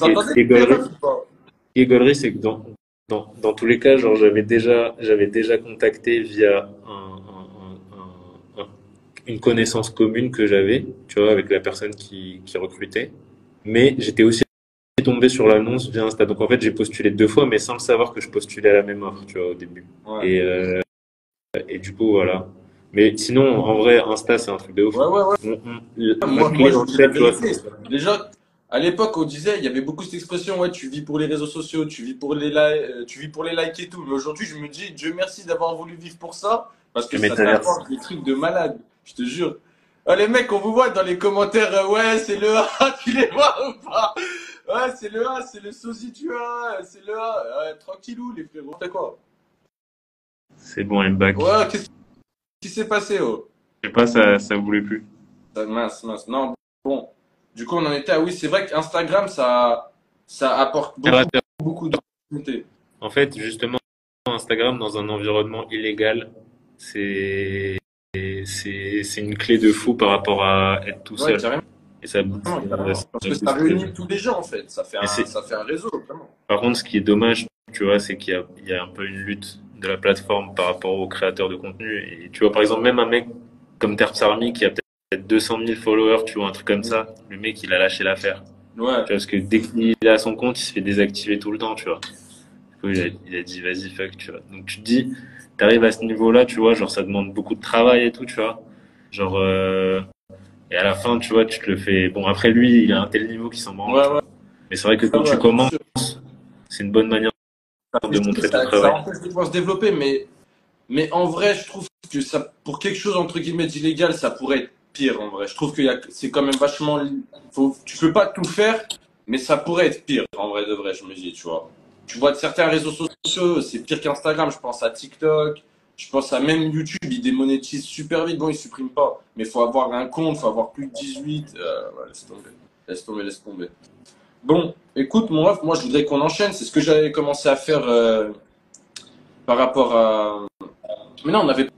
qui est- gaulerie, c'est que dans, dans, dans tous les cas, genre, j'avais déjà, j'avais déjà contacté via un, un- un- un- un- une connaissance commune que j'avais, tu vois, avec la personne qui, qui recrutait. Mais j'étais aussi tombé sur l'annonce via Insta. Donc, en fait, j'ai postulé deux fois, mais sans le savoir que je postulais à la même offre, tu vois, au début. Ouais. Et, euh, et du coup, voilà. Mais sinon, en vrai, Insta, c'est un truc de ouf. Ouais, ouais, ouais. On- on- la Moi, moi, je fait, tu vois, Déjà, à l'époque, on disait, il y avait beaucoup cette expression, ouais, tu vis pour les réseaux sociaux, tu vis pour les, li- euh, tu vis pour les likes et tout. Mais aujourd'hui, je me dis, Dieu merci d'avoir voulu vivre pour ça, parce que ça t'apporte des trucs de malade, je te jure. Ah, les mecs, on vous voit dans les commentaires, euh, ouais, c'est le A, tu les vois ou pas? Ouais, c'est le A, c'est le sosie du A, c'est le A. Ouais, tranquillou, les frérots. T'as quoi? c'est bon, I'm back. Ouais, qu'est-ce qui s'est passé, oh? Je sais pas, ça, ça voulait plus. Ah, Mince, mince. Non, bon. Du coup, on en était à oui, c'est vrai qu'Instagram, ça, ça apporte beaucoup, beaucoup d'opportunités. En fait, justement, Instagram dans un environnement illégal, c'est une clé de fou par rapport à être tout Ouais, seul. carrément. Et ça, carrément, carrément. ça- Parce que ça réunit tous les gens, en fait. Ça fait un, Et c'est- ça fait un réseau, vraiment. Par contre, ce qui est dommage, tu vois, c'est qu'il y y a un peu une lutte de la plateforme par rapport aux créateurs de contenu. Et tu vois, par exemple, même un mec comme Terps Army qui a peut-être 200 000 followers, tu vois, un truc comme ça, le mec, il a lâché l'affaire. Ouais. Parce que dès qu'il a son compte, il se fait désactiver tout le temps, tu vois. Du coup, il a, il a dit, vas-y, fuck, tu vois. Donc, tu te dis, t'arrives à ce niveau-là, tu vois, genre, ça demande beaucoup de travail et tout, tu vois. Genre, euh, et à la fin, tu vois, tu te le fais. Bon, après, lui, il a un tel niveau qu'il s'en branle. Ouais, ouais. Mais c'est vrai que quand tu commences, c'est une bonne manière de montrer ton ça, ça travail. empêche de pouvoir se développer, mais Mais en vrai, je trouve que ça, pour quelque chose entre guillemets d'illégal, ça pourrait être pire en vrai. Je trouve que c'est quand même vachement. Tu peux pas tout faire, mais ça pourrait être pire en vrai de vrai, je me dis, tu vois. Tu vois, de certains réseaux sociaux, c'est pire qu'Instagram. Je pense à TikTok, je pense à même YouTube, ils démonétisent super vite. Bon, ils suppriment pas, mais faut avoir un compte, faut avoir plus de 18. Euh, laisse tomber. Laisse tomber, laisse tomber. Bon, écoute, mon ref, moi je voudrais qu'on enchaîne. C'est ce que j'avais commencé à faire euh, par rapport à. Mais non, on n'avait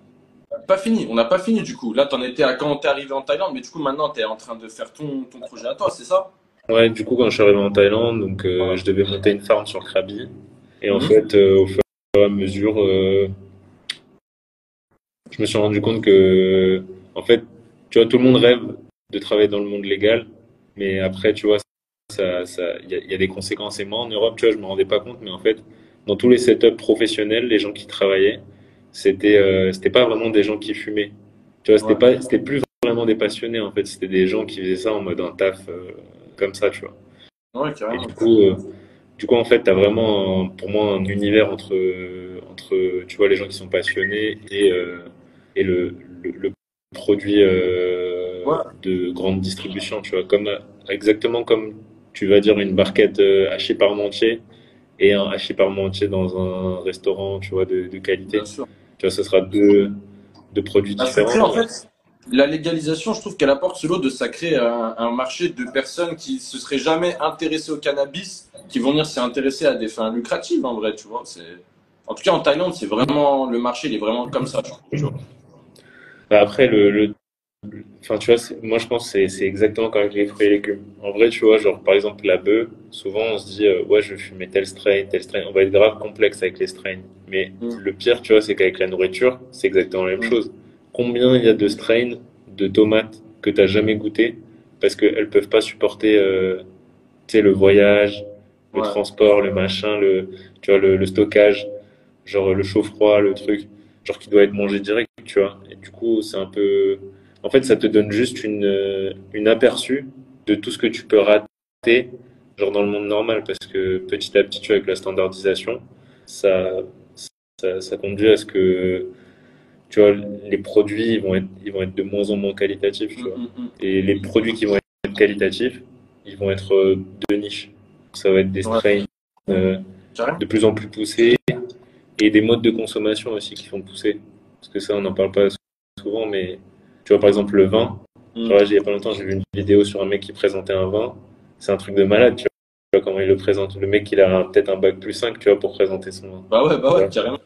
pas fini. On n'a pas fini du coup. Là, tu en étais à quand t'es arrivé en Thaïlande, mais du coup, maintenant, tu es en train de faire ton, ton projet à toi, c'est ça? Ouais, du coup, quand je suis arrivé en Thaïlande, donc euh, je devais monter une farm sur Krabi. Et en mhm. fait, euh, au fur et à mesure, je me suis rendu compte que, en fait, tu vois, tout le monde rêve de travailler dans le monde légal, mais après, tu vois, ça, ça, il y, a des conséquences. Et moi, en Europe, tu vois, je me rendais pas compte, mais en fait, dans tous les setups professionnels, les gens qui travaillaient, c'était, euh, c'était pas vraiment des gens qui fumaient. Tu vois, c'était pas, c'était plus vraiment des passionnés, en fait. C'était des gens qui faisaient ça en mode un taf, euh, comme ça, tu vois. Ouais, carrément. Et du coup, euh, du coup, en fait, t'as vraiment, pour moi, un univers entre, entre, tu vois, les gens qui sont passionnés et, et le, le, produit de grande distribution, tu vois, comme exactement comme tu vas dire une barquette hachée parmentier et un haché parmentier dans un restaurant, tu vois, de, de qualité. Tu vois, ce sera deux, deux produits ah, différents. en fait, la légalisation, je trouve qu'elle apporte ce lot de sacrer un, un, marché de personnes qui se seraient jamais intéressées au cannabis, qui vont venir s'y intéresser à des fins lucratives, en vrai, tu vois. C'est... En tout cas, en Thaïlande, c'est vraiment, le marché, il est vraiment comme ça. Bah, après, le, le Enfin, tu vois, moi je pense que c'est exactement comme avec les fruits et légumes. En vrai, tu vois, genre par exemple la bœuf, souvent on se dit, euh, ouais, je vais fumer tel strain, tel strain. On va être grave complexe avec les strains. Mais mm. le pire, tu vois, c'est qu'avec la nourriture, c'est exactement la même mm. chose. Combien il y a de strains de tomates que tu n'as jamais goûté parce qu'elles peuvent pas supporter euh, le voyage, le transport, le machin, le, tu vois, le, le stockage, genre le chaud-froid, le truc, genre qui doit être mangé direct, tu vois. Et du coup, c'est un peu en fait, ça te donne juste une, euh, une aperçu de tout ce que tu peux rater, genre dans le monde normal, parce que petit à petit, tu vois, avec la standardisation, ça, ça, ça, conduit à ce que, tu vois, les produits ils vont être, ils vont être de moins en moins qualitatifs, tu vois. Mm, mm, mm. Et les produits qui vont être qualitatifs, ils vont être euh, de niche. Ça va être des strains euh, de plus en plus poussés et des modes de consommation aussi qui vont pousser. Parce que ça, on n'en parle pas souvent, mais tu vois, par exemple, le vin. Mm. il n'y a pas longtemps, j'ai vu une vidéo sur un mec qui présentait un vin. C'est un truc de malade, tu vois, comment il le présente. Le mec, il a peut-être un bac plus 5, tu vois, pour présenter son. Bah ouais, bah ouais, carrément.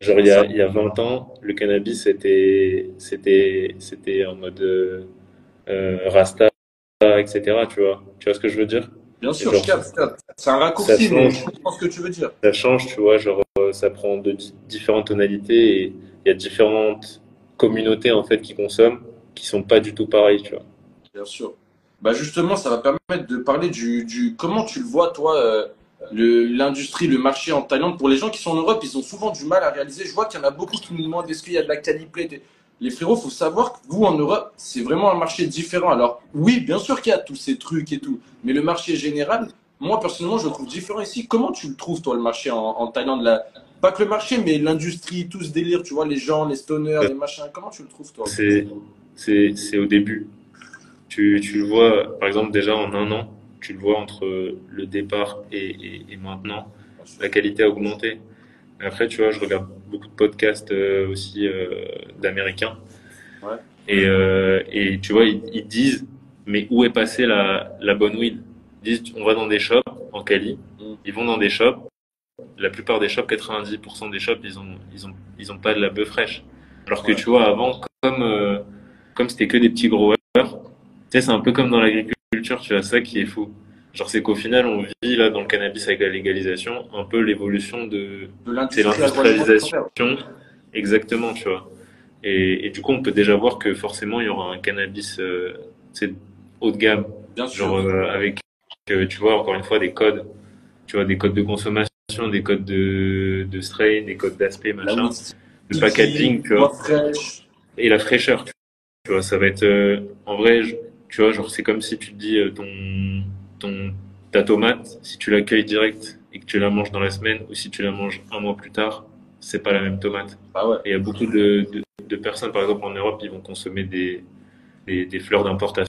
Genre, il y, a, il y a 20 ans, le cannabis, c'était, c'était, c'était en mode euh, rasta, etc., tu vois. Tu vois ce que je veux dire? Bien sûr, je capte. C'est un raccourci, mais je comprends ce que tu veux dire. Ça change, tu vois, genre, euh, ça prend de différentes tonalités et il y a différentes communautés en fait qui consomment qui sont pas du tout pareilles, tu vois. Bien sûr. Bah justement, ça va permettre de parler du, du comment tu le vois toi euh, l'industrie, le, marché en Thaïlande? Pour les gens qui sont en Europe, ils ont souvent du mal à réaliser. Je vois qu'il y en a beaucoup qui nous demandent est-ce qu'il y a de la qualité? Les frérots, faut savoir que vous en Europe, c'est vraiment un marché différent. Alors oui, bien sûr qu'il y a tous ces trucs et tout, mais le marché général, moi personnellement, je le trouve différent ici. Comment tu le trouves toi le marché en, en Thaïlande? La, pas que le marché, mais l'industrie, tout ce délire, tu vois, les gens, les stoners, les machins. Comment tu le trouves, toi? C'est au début. Tu, tu, le vois, par exemple, déjà en un an, tu le vois entre le départ et, et, maintenant, la qualité a augmenté. après, tu vois, je regarde beaucoup de podcasts euh, aussi euh, d'Américains. Ouais. Et, euh, et tu vois, ils, disent, mais où est passée la, la bonne weed? Ils disent, on va dans des shops en Cali, mm. ils vont dans des shops, la plupart des shops, 90% des shops, ils ont, ils ont, ils ont pas de la bœuf fraîche. Alors que tu vois, avant, comme, euh, comme c'était que des petits growers, sais, c'est un peu comme dans l'agriculture, tu vois, ça qui est fou. Genre, c'est qu'au final, on vit là dans le cannabis avec la légalisation, un peu l'évolution de, de l'industrialisation. Exactement, tu vois. Et, et, du coup, on peut déjà voir que forcément, il y aura un cannabis, euh, c'est haut de gamme. Bien genre, euh, avec, euh, tu vois, encore une fois, des codes, tu vois, des codes de consommation des codes de, de strain, des codes d'aspect, machin, le packaging, tu vois, et la fraîcheur, tu vois, ça va être, euh, en vrai, tu vois, genre c'est comme si tu te dis euh, ton, ton, ta tomate, si tu l'accueilles direct et que tu la manges dans la semaine, ou si tu la manges un mois plus tard, c'est pas la même tomate. Ah ouais. Et il y a beaucoup de, de, de personnes, par exemple en Europe, ils vont consommer des, des, des fleurs d'importation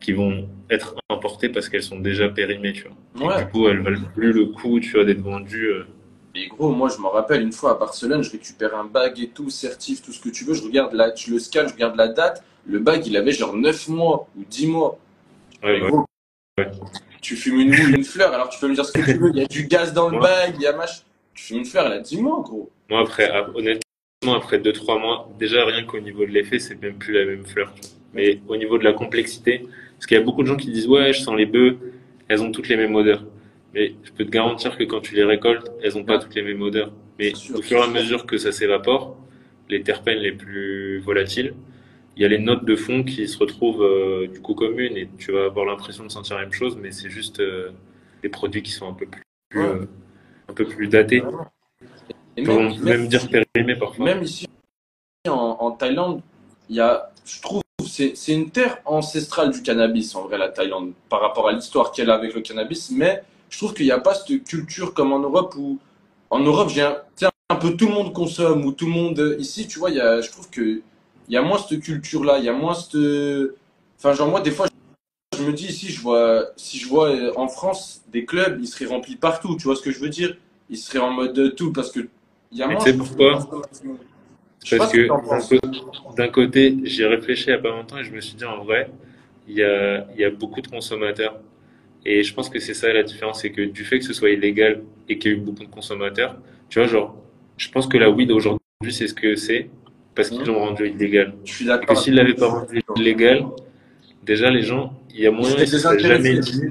qui vont être importées parce qu'elles sont déjà périmées, tu vois. Et Ouais. du coup, elles valent plus le coup, tu vois, d'être vendues. euh, Et gros, moi je me rappelle une fois à Barcelone, je récupère un bag et tout, certif, tout ce que tu veux, je regarde la, je le scanne, je regarde la date, le bag il avait genre 9 mois ou 10 mois. Ouais, Et ouais. gros, Ouais. Tu fumes une ou une fleur, alors tu peux me dire ce que tu veux, il y a du gaz dans le Ouais. bag, il y a machin. Tu fumes une fleur, elle a 10 mois, gros. Moi, après, ap- honnêtement, après 2-3 mois, déjà rien qu'au niveau de l'effet, c'est même plus la même fleur. Mais au niveau de la complexité, parce qu'il y a beaucoup de gens qui disent ouais, je sens les bœufs, elles ont toutes les mêmes odeurs. Mais je peux te garantir que quand tu les récoltes, elles ont pas toutes les mêmes odeurs. Mais sûr. au fur et à mesure que ça s'évapore, les terpènes les plus volatiles, il y a les notes de fond qui se retrouvent euh, du coup communes et tu vas avoir l'impression de sentir la même chose, mais c'est juste euh, des produits qui sont un peu plus, Ouais. euh, un peu plus datés. Et On peut même, même, même, dire périmés parfois. même ici en, en Thaïlande, il y a, je trouve, c'est c'est une terre ancestrale du cannabis en vrai, la Thaïlande, par rapport à l'histoire qu'elle a avec le cannabis. Mais je trouve qu'il n'y a pas cette culture comme en Europe où, en Europe, j'ai un, un peu tout le monde consomme ou tout le monde. Ici, tu vois, y a, je trouve que il y a moins cette culture-là, il y a moins cette. Enfin, genre, moi, des fois, je me dis ici, je vois, si je vois euh, en France des clubs, ils seraient remplis partout, tu vois ce que je veux dire? Ils seraient en mode euh, tout parce que il y a moins. tu sais je trouve, pourquoi Parce que d'un côté, j'y ai réfléchi il y a pas longtemps et je me suis dit en vrai, il y a, il y a beaucoup de consommateurs. Et je pense que c'est ça la différence, c'est que du fait que ce soit illégal et qu'il y a eu beaucoup de consommateurs, tu vois, genre, je pense que la weed aujourd'hui, c'est ce que c'est parce qu'ils Mhm. l'ont rendu illégal. Je suis Et d'accord. que s'ils l'avaient pas rendu illégal, déjà les gens, il y a moyen, ils se seraient jamais dit,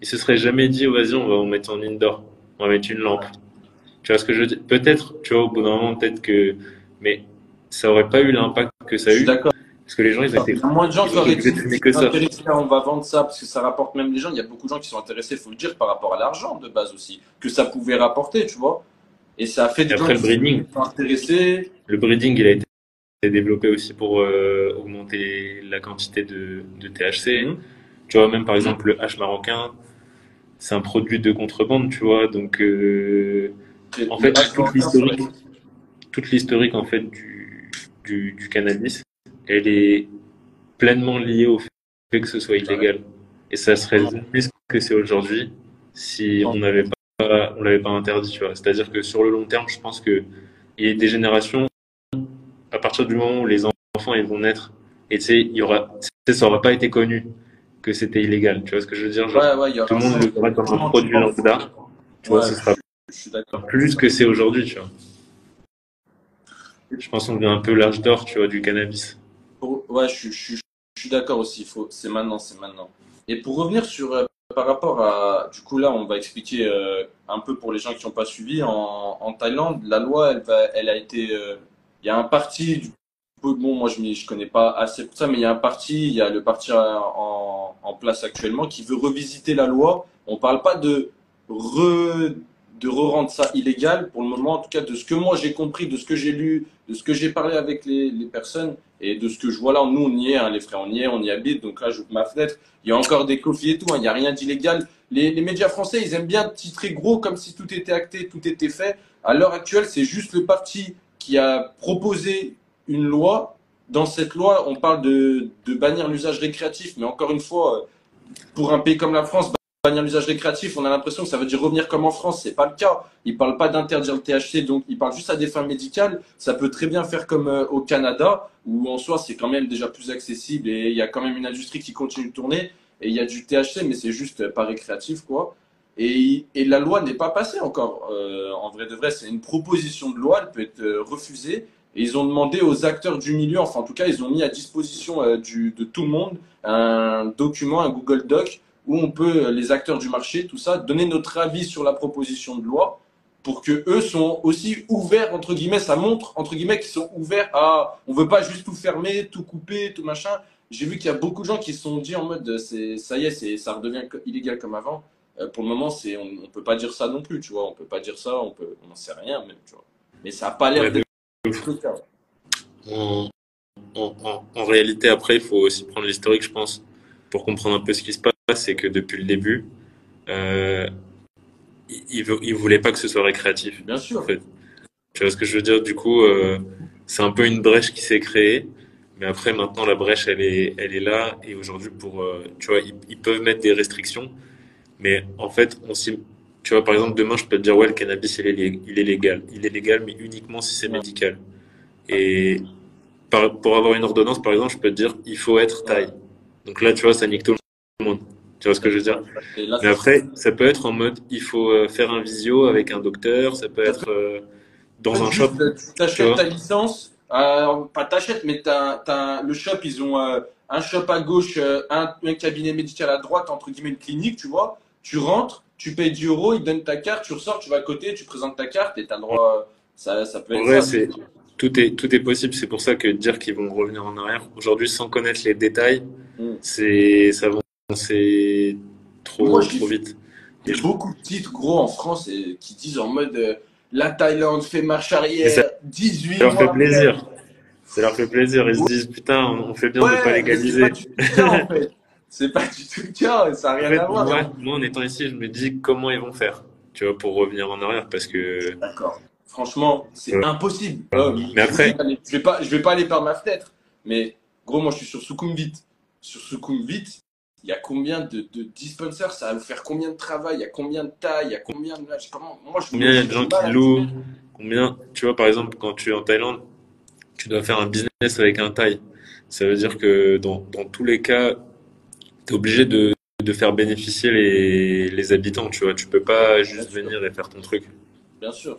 ils se seraient jamais dit, oh, vas-y, on va en mettre en indoor, on va mettre une lampe. Tu vois ce que je veux dire? Peut-être, tu vois, au bout d'un moment, peut-être que, mais ça aurait pas eu l'impact que ça Je a suis eu, d'accord. Parce que les gens, ils Il étaient, y a moins de gens qui auraient dit que ça. on va vendre ça parce que ça rapporte même les gens. Il y a beaucoup de gens qui sont intéressés, il faut le dire, par rapport à l'argent de base aussi, que ça pouvait rapporter, tu vois. Et ça a fait des gens après, le qui breeding, sont intéressés. le breeding, il a été développé aussi pour euh, augmenter la quantité de, de THC. Mhm. Tu vois, même par exemple, le H marocain, c'est un produit de contrebande, tu vois, donc, euh, En fait, toute l'historique, toute l'historique en fait du, du, du cannabis, elle est pleinement liée au fait que ce soit illégal. Et ça serait plus que c'est aujourd'hui si on n'avait pas, on l'avait pas interdit, tu vois. C'est-à-dire que sur le long terme, je pense que il y a des générations, à partir du moment où les enfants ils vont naître, et tu sais, il y aura, ça aura pas été connu que c'était illégal. Tu vois ce que je veux dire? Genre, Ouais, y aura tout le monde le verra comme un produit lambda. Tu vois, ce sera plus que c'est aujourd'hui, tu vois. Je pense qu'on devient un peu l'âge d'or, tu vois, du cannabis. Ouais, je, suis- d'accord aussi. Faut, c'est maintenant, c'est maintenant. Et pour revenir sur, euh, par rapport à, du coup là, on va expliquer euh, un peu pour les gens qui n'ont pas suivi. En, Thaïlande, la loi, elle a été, euh, il y a un parti. Du coup, bon, moi je je connais pas assez pour ça, mais il y a un parti, il y a le parti en, en place actuellement qui veut revisiter la loi. On parle pas de re, de re-rendre ça illégal pour le moment, en tout cas de ce que moi j'ai compris, de ce que j'ai lu, de ce que j'ai parlé avec les, personnes et de ce que je vois là. Nous, on y est, hein, les frères, on y est, on y habite. Donc là, j'ouvre ma fenêtre. Il y a encore des coffees et tout. hein, il n'y a rien d'illégal. Les, les médias français, ils aiment bien titrer gros comme si tout était acté, tout était fait. À l'heure actuelle, c'est juste le parti qui a proposé une loi. Dans cette loi, on parle de, de bannir l'usage récréatif. Mais encore une fois, euh, pour un pays comme la France, bannir l'usage récréatif, on a l'impression que ça veut dire revenir comme en France. C'est pas le cas. Ils parlent pas d'interdire le THC, donc ils parlent juste à des fins médicales. Ça peut très bien faire comme euh, au Canada, où en soi c'est quand même déjà plus accessible et il y a quand même une industrie qui continue de tourner. Et il y a du THC, mais c'est juste euh, pas récréatif, quoi. Et, la loi n'est pas passée encore. Euh, en vrai de vrai, c'est une proposition de loi, elle peut être refusée. Et ils ont demandé aux acteurs du milieu, enfin en tout cas, ils ont mis à disposition de tout le monde un document, un Google Doc, où on peut, euh, les acteurs du marché, tout ça, donner notre avis sur la proposition de loi pour que eux sont aussi ouverts, entre guillemets, ça montre, entre guillemets, qu'ils sont ouverts à, on veut pas juste tout fermer, tout couper, tout machin. J'ai vu qu'il y a beaucoup de gens qui se sont dit en mode, euh, c'est, ça y est, c'est, ça redevient illégal comme avant. Euh, pour le moment, c'est, on, on peut pas dire ça non plus, tu vois, on peut pas dire ça, on peut, on n'en sait rien même, tu vois. Mais ça a pas l'air Ouais, de en, en, en réalité, après, il faut aussi prendre l'historique, je pense, pour comprendre un peu ce qui se passe. C'est que depuis le début, euh, ils, ils vou- ils voulaient pas que ce soit récréatif, Bien en sûr. fait. Tu vois ce que je veux dire? Du coup, euh, c'est un peu une brèche qui s'est créée. Mais après, maintenant, la brèche, elle est, elle est là. Et aujourd'hui, pour, euh, tu vois, ils, ils peuvent mettre des restrictions. Mais en fait, on s'y, tu vois, par exemple, demain, je peux te dire, ouais, le cannabis, il est, il est légal. Il est légal, mais uniquement si c'est Ouais. médical. Et par- pour avoir une ordonnance, par exemple, je peux te dire, il faut être taille. Donc là, tu vois, ça nique tout le monde. Tu vois ce que je veux dire? Et là, Mais après, ça peut être en mode, il faut euh, faire un visio avec un docteur, ça peut être euh, dans un Juste, shop. Tu Tu t'achètes vois ta licence, euh, pas t'achètes, mais t'as, t'as- le shop, ils ont euh, un shop à gauche, un, un cabinet médical à droite, entre guillemets une clinique, tu vois. Tu rentres, tu payes 10 euros, ils te donnent ta carte, tu ressors, tu vas à côté, tu présentes ta carte et t'as le droit. Ça, ça peut En être vrai, ça. c'est tout est tout est possible. C'est pour ça que dire qu'ils vont revenir en arrière aujourd'hui sans connaître les détails, Mm. c'est ça va c'est trop Moi, trop vite. Il y a beaucoup de titres gros en France et, qui disent en mode euh, la Thaïlande fait marche arrière, ça 18 Ça leur fait après. plaisir. Ça leur fait plaisir. Ils se disent putain, on fait bien de Ouais, pas légaliser. c'est pas du tout le cas en fait. C'est pas du tout le cas, ça n'a En rien fait, à voir. moi, moi, en étant ici, je me dis comment ils vont faire, tu vois, pour revenir en arrière, parce que D'accord. Franchement, c'est Ouais. impossible. Euh, Mais après- je vais pas, je vais pas aller par ma fenêtre. Mais gros, moi, je suis sur Sukhumvit. Sur Sukhumvit, il y a combien de, de dispensers? Ça va vous faire combien de travail? Il y a combien de tailles? Il y a combien de comment Moi, je combien il y a de gens qui louent, combien, tu vois, par exemple, quand tu es en Thaïlande, tu dois faire un business avec un Thaï. Ça veut dire que dans, dans tous les cas, tu es obligé de, de faire bénéficier les, les habitants, tu vois. Tu peux pas juste sûr. venir et faire ton truc. Bien sûr.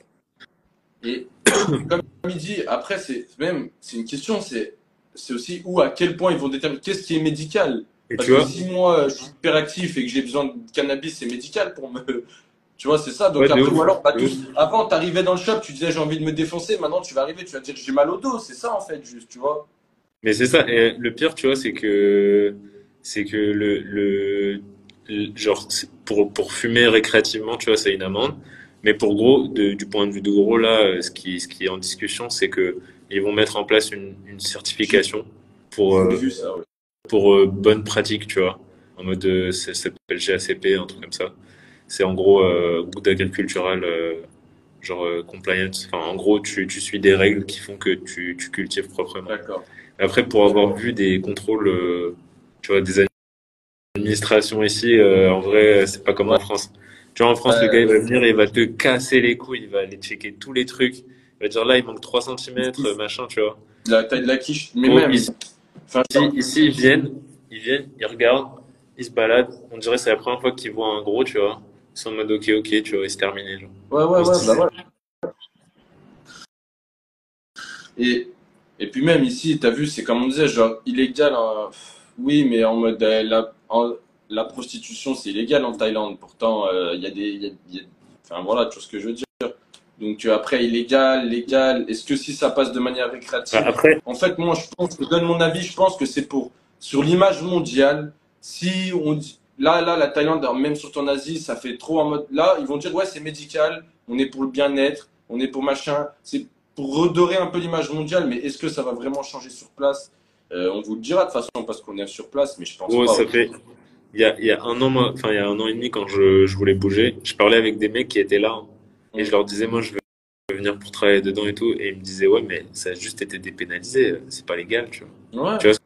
Et comme il dit, après, c'est même, c'est une question, c'est, c'est aussi où, à quel point ils vont déterminer qu'est-ce qui est médical? Et Parce tu vois, que si moi, je suis hyper actif et que j'ai besoin de cannabis, c'est médical pour me. Tu vois, c'est ça. Donc Ouais, de après, ouf. ou alors, bah, tous- avant, t'arrivais dans le shop, tu disais j'ai envie de me défoncer. Maintenant, tu vas arriver, tu vas dire j'ai mal au dos. C'est ça, en fait, juste, tu vois. Mais c'est ça. Et le pire, tu vois, c'est que c'est que le, le, le- genre pour pour fumer récréativement, tu vois, c'est une amende. Mais pour gros, de- du point de vue de gros là, euh, ce qui ce qui est en discussion, c'est que ils vont mettre en place une une certification pour euh, ça, ouais. Pour euh, bonne pratique, tu vois, en mode euh, ça s'appelle GACP, un truc comme ça. C'est en gros euh, good agricultural, euh, genre euh, compliance. Enfin, en gros, tu tu suis des règles qui font que tu tu cultives proprement. D'accord. Après, pour avoir vu des contrôles, euh, tu vois, des administrations ici, euh, en vrai, c'est pas comme en France. Tu vois, en France, le gars, il va venir et il va te casser les couilles, il va aller checker tous les trucs. Il va dire là, il manque 3 cm, machin, tu vois. La taille de la quiche. Mais même. Enfin, ici, ici, ils viennent, ils viennent, ils regardent, ils se baladent. On dirait que c'est la première fois qu'ils voient un gros, tu vois. Ils sont en mode ok, ok, tu vois, ils se terminent, genre. Ouais, ouais, ouais, bah voilà. Et, et puis même ici, t'as vu, c'est comme on disait, genre illégal. hein, oui, mais en mode euh, la, en- la prostitution, c'est illégal en Thaïlande. Pourtant, euh, il y a des, il y a- il y a- enfin voilà, tu vois ce que je veux dire. Donc euh, après, illégal, légal. Est-ce que si ça passe de manière récréative, Bah, Après, en fait, moi, je pense, je donne mon avis, je pense que c'est pour, sur l'image mondiale, si on dit, là, là, la Thaïlande, même surtout en Asie, ça fait trop en mode, là, ils vont dire, ouais, c'est médical, on est pour le bien-être, on est pour machin, c'est pour redorer un peu l'image mondiale, mais est-ce que ça va vraiment changer sur place? Euh, on vous le dira de toute façon parce qu'on est sur place, mais je pense gros, pas. ça fait, il y a, il y a un an, enfin, il y a un an et demi, quand je, je voulais bouger, je parlais avec des mecs qui étaient là. Et je leur disais, moi, je veux venir pour travailler dedans et tout. Et ils me disaient, ouais, mais ça a juste été dépénalisé. C'est pas légal, tu vois. Ouais. Tu vois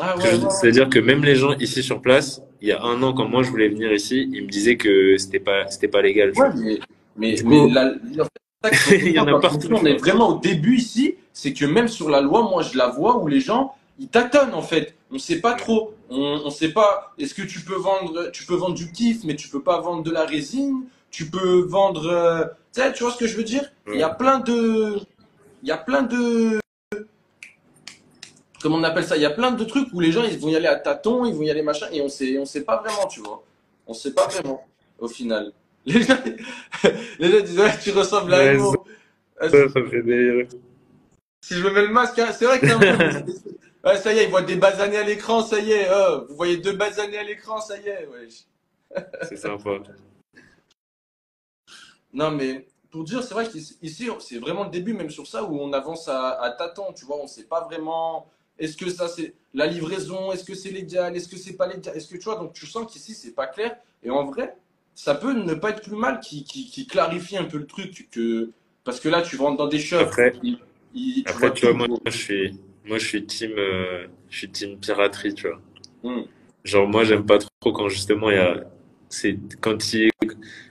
Ah. C'est-à-dire que même les gens ici sur place, il y a un an, quand moi je voulais venir ici, ils me disaient que c'était pas, c'était pas légal, tu Ouais, vois. mais, la- Il y en a partout, On est vraiment au début ici, c'est que même sur la loi, moi je la vois où les gens ils tâtonnent en fait. On sait pas trop. On, on sait pas. Est-ce que tu peux vendre, tu peux vendre du kiff, mais tu peux pas vendre de la résine? Tu peux vendre. euh, tu vois ce que je veux dire? Il y a plein de, il y a plein de, comment on appelle ça? Il y a plein de trucs où les gens ils vont y aller à tâtons, ils vont y aller machin, et on sait, on sait pas vraiment, tu vois. On sait pas vraiment au final. Les gens, les gens disent ouais, tu ressembles à Ouais, Emo. Ça, ça me fait délire. Si je me mets le masque, hein, c'est vrai que c'est un peu. Ouais, ça y est, ils voient des basanés à l'écran, ça y est. oh, vous voyez deux basanés à l'écran, ça y est. wesh. C'est sympa. Non, mais pour dire, c'est vrai qu'ici, ici, c'est vraiment le début, même sur ça, où on avance à, à tâtons, tu vois. On sait pas vraiment. Est-ce que ça, c'est la livraison Est-ce que c'est légal Est-ce que c'est pas légal Est-ce que tu vois Donc, tu sens qu'ici, c'est pas clair. Et en vrai, ça peut ne pas être plus mal qui, qui, qui clarifie un peu le truc, que Parce que là, tu rentres dans des shops. Après, il- il- tu après, vois tu vois, moi, je suis, moi, je suis team, euh, je suis team piraterie, tu vois. Hmm. Genre, moi, j'aime pas trop quand justement il y a, c'est quand il,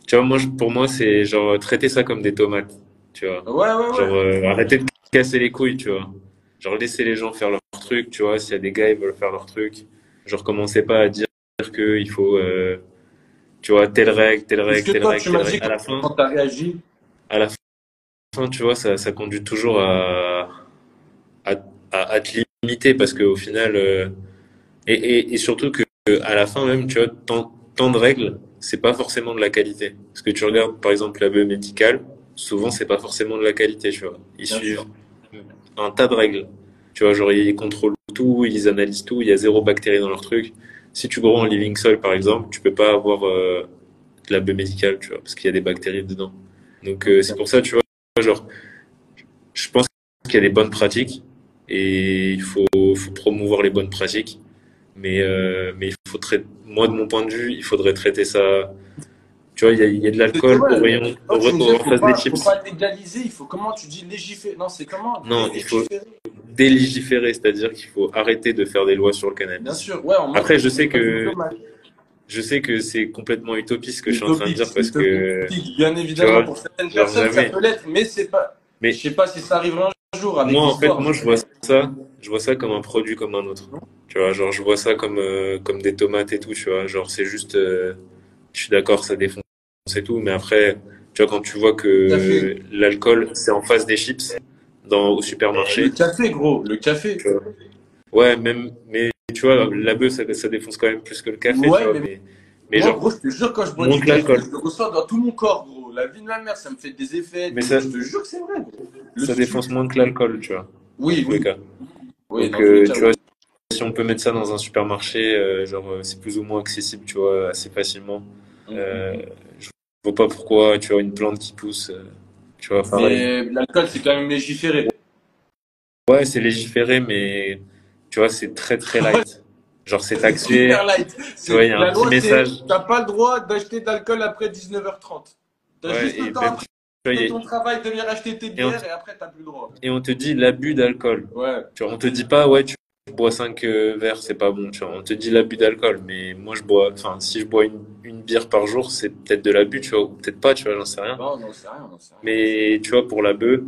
tu vois, moi, pour moi, c'est genre traiter ça comme des tomates, tu vois. Ouais, ouais, ouais. Genre, euh, arrêter de casser les couilles, tu vois. Genre, laisser les gens faire leur truc, tu vois. S'il y a des gars, ils veulent faire leur truc. Genre, commencez pas à dire que il faut, euh, tu vois, telle règle, telle règle, telle règle, tu telle m'as dit règle. À la fin, quand t'as réagi, à la fin, tu vois, ça, ça conduit toujours à, à, à, à te limiter parce qu'au final, euh, et, et, et surtout que à la fin même, tu vois, tant, tant de règles, c'est pas forcément de la qualité. Parce que tu regardes, par exemple, la biomédicale, souvent, c'est pas forcément de la qualité, tu vois. Ils Bien suivent sûr. un tas de règles. Tu vois, genre, ils contrôlent tout, ils analysent tout, il y a zéro bactérie dans leur truc. Si tu gros en living soil, par exemple, tu peux pas avoir euh, de la biomédicale, tu vois, parce qu'il y a des bactéries dedans. Donc, euh, c'est pour ça, tu vois, genre, je pense qu'il y a des bonnes pratiques et il faut, faut promouvoir les bonnes pratiques. Mais, euh, mais il faut traiter, moi, de mon point de vue, il faudrait traiter ça. Tu vois, il y a, il y a de l'alcool ouais, en faut face des chips. faut pas légaliser, il faut comment tu dis légiférer? Non, c'est comment? Non, il faut- Légiférer. Délégiférer, c'est-à-dire qu'il faut arrêter de faire des lois sur le cannabis. Bien sûr, ouais. en Après, je sais que-. Je sais que c'est complètement utopiste ce que je suis en train de Utopique, dire parce que, utopique, bien évidemment, vois, pour certaines personnes, ça jamais. peut l'être, mais c'est pas. Mais- je sais pas si ça arrivera un jour avec moi, en fait, moi, je vois ça, je vois ça comme un produit comme un autre. Tu vois, genre, je vois ça comme, euh, comme des tomates et tout, tu vois. Genre, c'est juste, euh, je suis d'accord, ça défonce et tout, mais après, tu vois, quand tu vois que l'alcool, c'est en face des chips, dans, au Le supermarché, café, gros, le café. Ouais, même, mais tu vois, la bœuf, ça, ça défonce quand même plus que le café, Ouais, tu vois. mais- Mais, mais Moi, genre, gros, je te jure, quand je bois du café, je le ressens dans tout mon corps, gros. La vie de ma mère, ça me fait des effets. Mais ça- je te jure que c'est vrai, gros. Le ça défonce moins que l'alcool, tu vois. Oui, oui. cas. Donc, euh, tu vois, oui. Si on peut mettre ça dans un supermarché, euh, genre, euh, c'est plus ou moins accessible, tu vois, assez facilement. Euh, je vois pas pourquoi, tu vois, une plante qui pousse, tu vois. Mais l'alcool, c'est quand même légiféré. Ouais, c'est légiféré, mais tu vois, c'est très très light. Genre, c'est taxé. Super light. C'est- vois, il y a un petit message. T'as pas le droit d'acheter d'alcool après 19h30. T'as Ouais, juste et le temps après tu a- ton travail de venir acheter tes Et on- bières et après t'as plus le droit. et on te dit l'abus d'alcool. Ouais. Tu vois, on te dit pas, ouais, tu bois 5 verres, c'est pas bon, tu vois. On te dit l'abus d'alcool, mais moi, je bois, enfin, si je bois une, une bière par jour, c'est peut-être de l'abus, tu vois, ou peut-être pas, tu vois, j'en sais rien. Mais tu vois, pour la bœuf,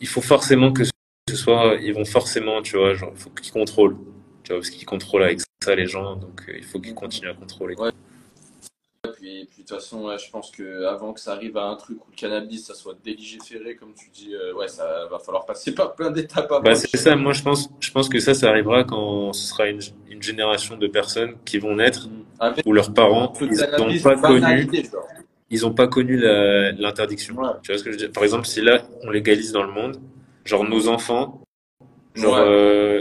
il faut forcément que ce soit, ils vont forcément, tu vois, genre, il faut qu'ils contrôlent, tu vois, parce qu'ils contrôlent avec ça les gens, donc euh, il faut qu'ils continuent à contrôler. Ouais. Et puis, puis de toute façon, ouais, je pense que avant que ça arrive à un truc où le cannabis, ça soit délégiféré, comme tu dis, euh, ouais, ça va falloir passer par plein d'étapes avant. Bah, c'est ça, moi je pense, je pense que ça, ça arrivera quand ce sera une, une génération de personnes qui vont naître Avec où leurs parents, n'ont pas connu, genre. ils ont pas connu l'interdiction. Ouais. Tu vois ce que je dire? Par exemple, si là, on légalise dans le monde, genre nos enfants, genre, Ouais. euh,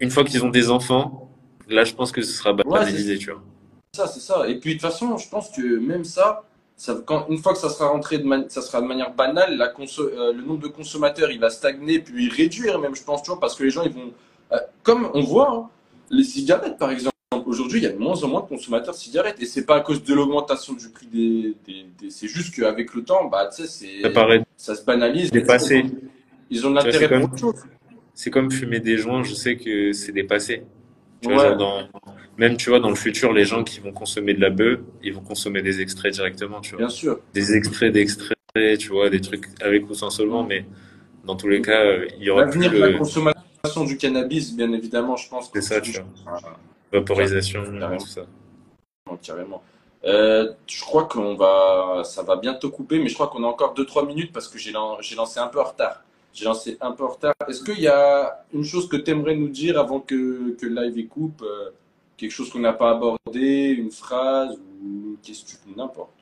une fois qu'ils ont des enfants, là, je pense que ce sera banalisé, tu vois. Ça, c'est ça. Et puis de toute façon, je pense que même ça, ça quand, une fois que ça sera rentré de, man- ça sera de manière banale, la euh, le nombre de consommateurs, il va stagner, puis réduire même, je pense, tu vois, parce que les gens, ils vont... euh, comme on voit, hein, les cigarettes, par exemple, aujourd'hui, il y a de moins en moins de consommateurs de cigarettes. Et c'est pas à cause de l'augmentation du prix des... des, des- c'est juste qu'avec le temps, bah, tu sais, c'est... Ça se banalise. dépassé. Ils ont de l'intérêt pour autre chose. C'est comme fumer des joints, je sais que c'est dépassé. Tu vois, Ouais. genre dans, même, tu vois, dans le futur, les gens qui vont consommer de la bœuf, ils vont consommer des extraits directement, tu vois. Bien sûr. Des extraits d'extraits, tu vois, des trucs avec ou sans solvant, mais dans tous les cas, euh, il y aura plus L'avenir de la consommation du cannabis, bien évidemment, je pense. que C'est ça, tu vois. Vaporisation, Carrément. tout ça. Non, carrément. Euh, je crois qu'on va, ça va bientôt couper, mais je crois qu'on a encore 2-3 minutes parce que j'ai lancé un peu en retard. J'ai lancé un peu en retard. Est-ce qu'il y a une chose que tu aimerais nous dire avant que, que le live coupe euh, Quelque chose qu'on n'a pas abordé, une phrase ou une question, n'importe?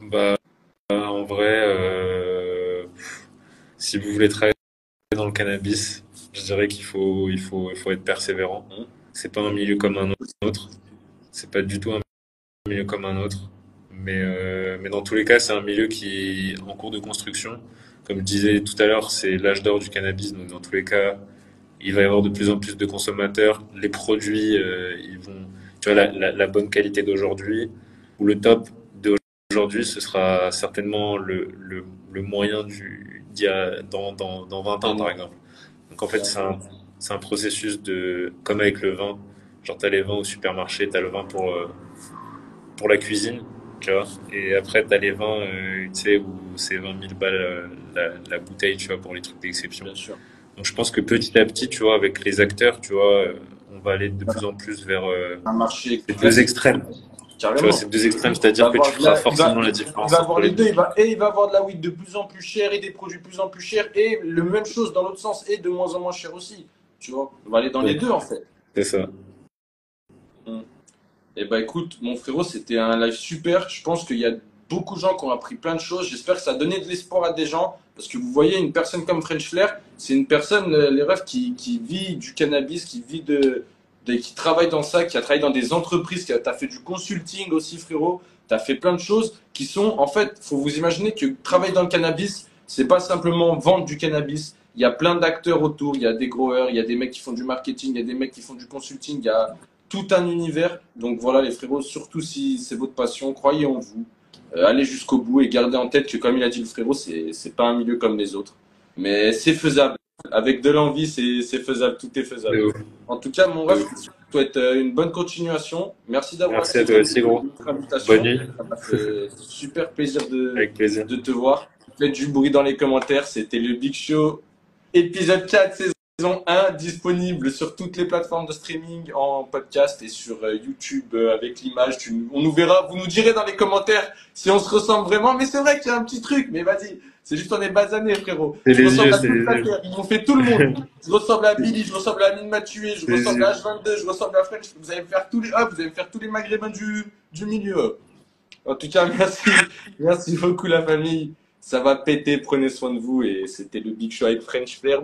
Bah, en vrai, euh, si vous voulez travailler dans le cannabis, je dirais qu'il faut, il faut, il faut être persévérant. Mhm. C'est pas un milieu comme un autre. C'est pas du tout un milieu comme un autre. Mais, euh, mais dans tous les cas, c'est un milieu qui est en cours de construction. Comme je disais tout à l'heure, c'est l'âge d'or du cannabis. Donc, dans tous les cas, il va y avoir de plus en plus de consommateurs. Les produits, euh, ils vont, tu vois, la, bonne qualité d'aujourd'hui ou le top aujourd'hui, ce sera certainement le, moyen du, y a, dans, dans, dans 20 ans, par exemple. Donc en fait, c'est un, c'est un processus de, comme avec le vin, genre t'as les vins au supermarché, t'as le vin pour, euh, pour la cuisine, tu vois, et après t'as les vins, euh, tu sais, où c'est 20 000 balles euh, la, la bouteille, tu vois, pour les trucs d'exception. Bien sûr. Donc je pense que petit à petit, tu vois, avec les acteurs, tu vois, euh, on va aller de plus en plus vers euh, Un marché ces deux extrêmes. Tu vois, ces deux extrêmes, c'est-à-dire que tu feras la- forcément va- la différence. Il va avoir les les deux, il va, et il va avoir de la weed de plus en plus chère et des produits de plus en plus chers et le même chose dans l'autre sens et de moins en moins cher aussi. Tu vois, on va aller dans les deux en fait. C'est ça. Et bah écoute, mon frérot, c'était un live super. Je pense qu'il y a beaucoup de gens qui ont appris plein de choses. J'espère que ça a donné de l'espoir à des gens. Parce que vous voyez, une personne comme French Flair, c'est une personne, euh, les rêves, qui, qui vit du cannabis, qui vit de, de- qui travaille dans ça, qui a travaillé dans des entreprises, qui a, t'as fait du consulting aussi, frérot. T'as fait plein de choses qui sont, en fait, faut vous imaginer que travailler dans le cannabis, c'est pas simplement vendre du cannabis. Il y a plein d'acteurs autour. Il y a des growers, il y a des mecs qui font du marketing, il y a des mecs qui font du consulting. Il y a tout un univers. Donc voilà, les frérots, surtout si c'est votre passion, croyez en vous. Euh, allez jusqu'au bout et gardez en tête que, comme il a dit le frérot, c'est pas un milieu comme les autres. Mais c'est faisable. Avec de l'envie, c'est faisable. Tout est faisable. En tout cas, mon rêve, je te souhaite euh, une bonne continuation. Merci d'avoir Merci à toi aussi, gros. Bonne nuit. Ça m'a fait super plaisir de, Avec plaisir. de te voir. Faites du bruit dans les commentaires. C'était le Big Show, épisode 4, saison 1, disponible sur toutes les plateformes de streaming en podcast et sur euh, YouTube euh, avec l'image. Tu- On nous verra, vous nous direz dans les commentaires si on se ressemble vraiment. Mais c'est vrai qu'il y a un petit truc, mais vas-y. C'est juste on est basanés, frérot. C'est Je les ressemble yeux, à c'est les yeux. fait tout le monde. Je ressemble à Billy, je ressemble à Amine Mathieu, je Les ressemble yeux. à H22, je ressemble à French. Vous allez me faire tous les, ah, vous allez me faire tous les maghrébins du, du milieu. En tout cas, merci. Merci beaucoup, la famille. Ça va péter. Prenez soin de vous. Et c'était le Big Show avec French Flair.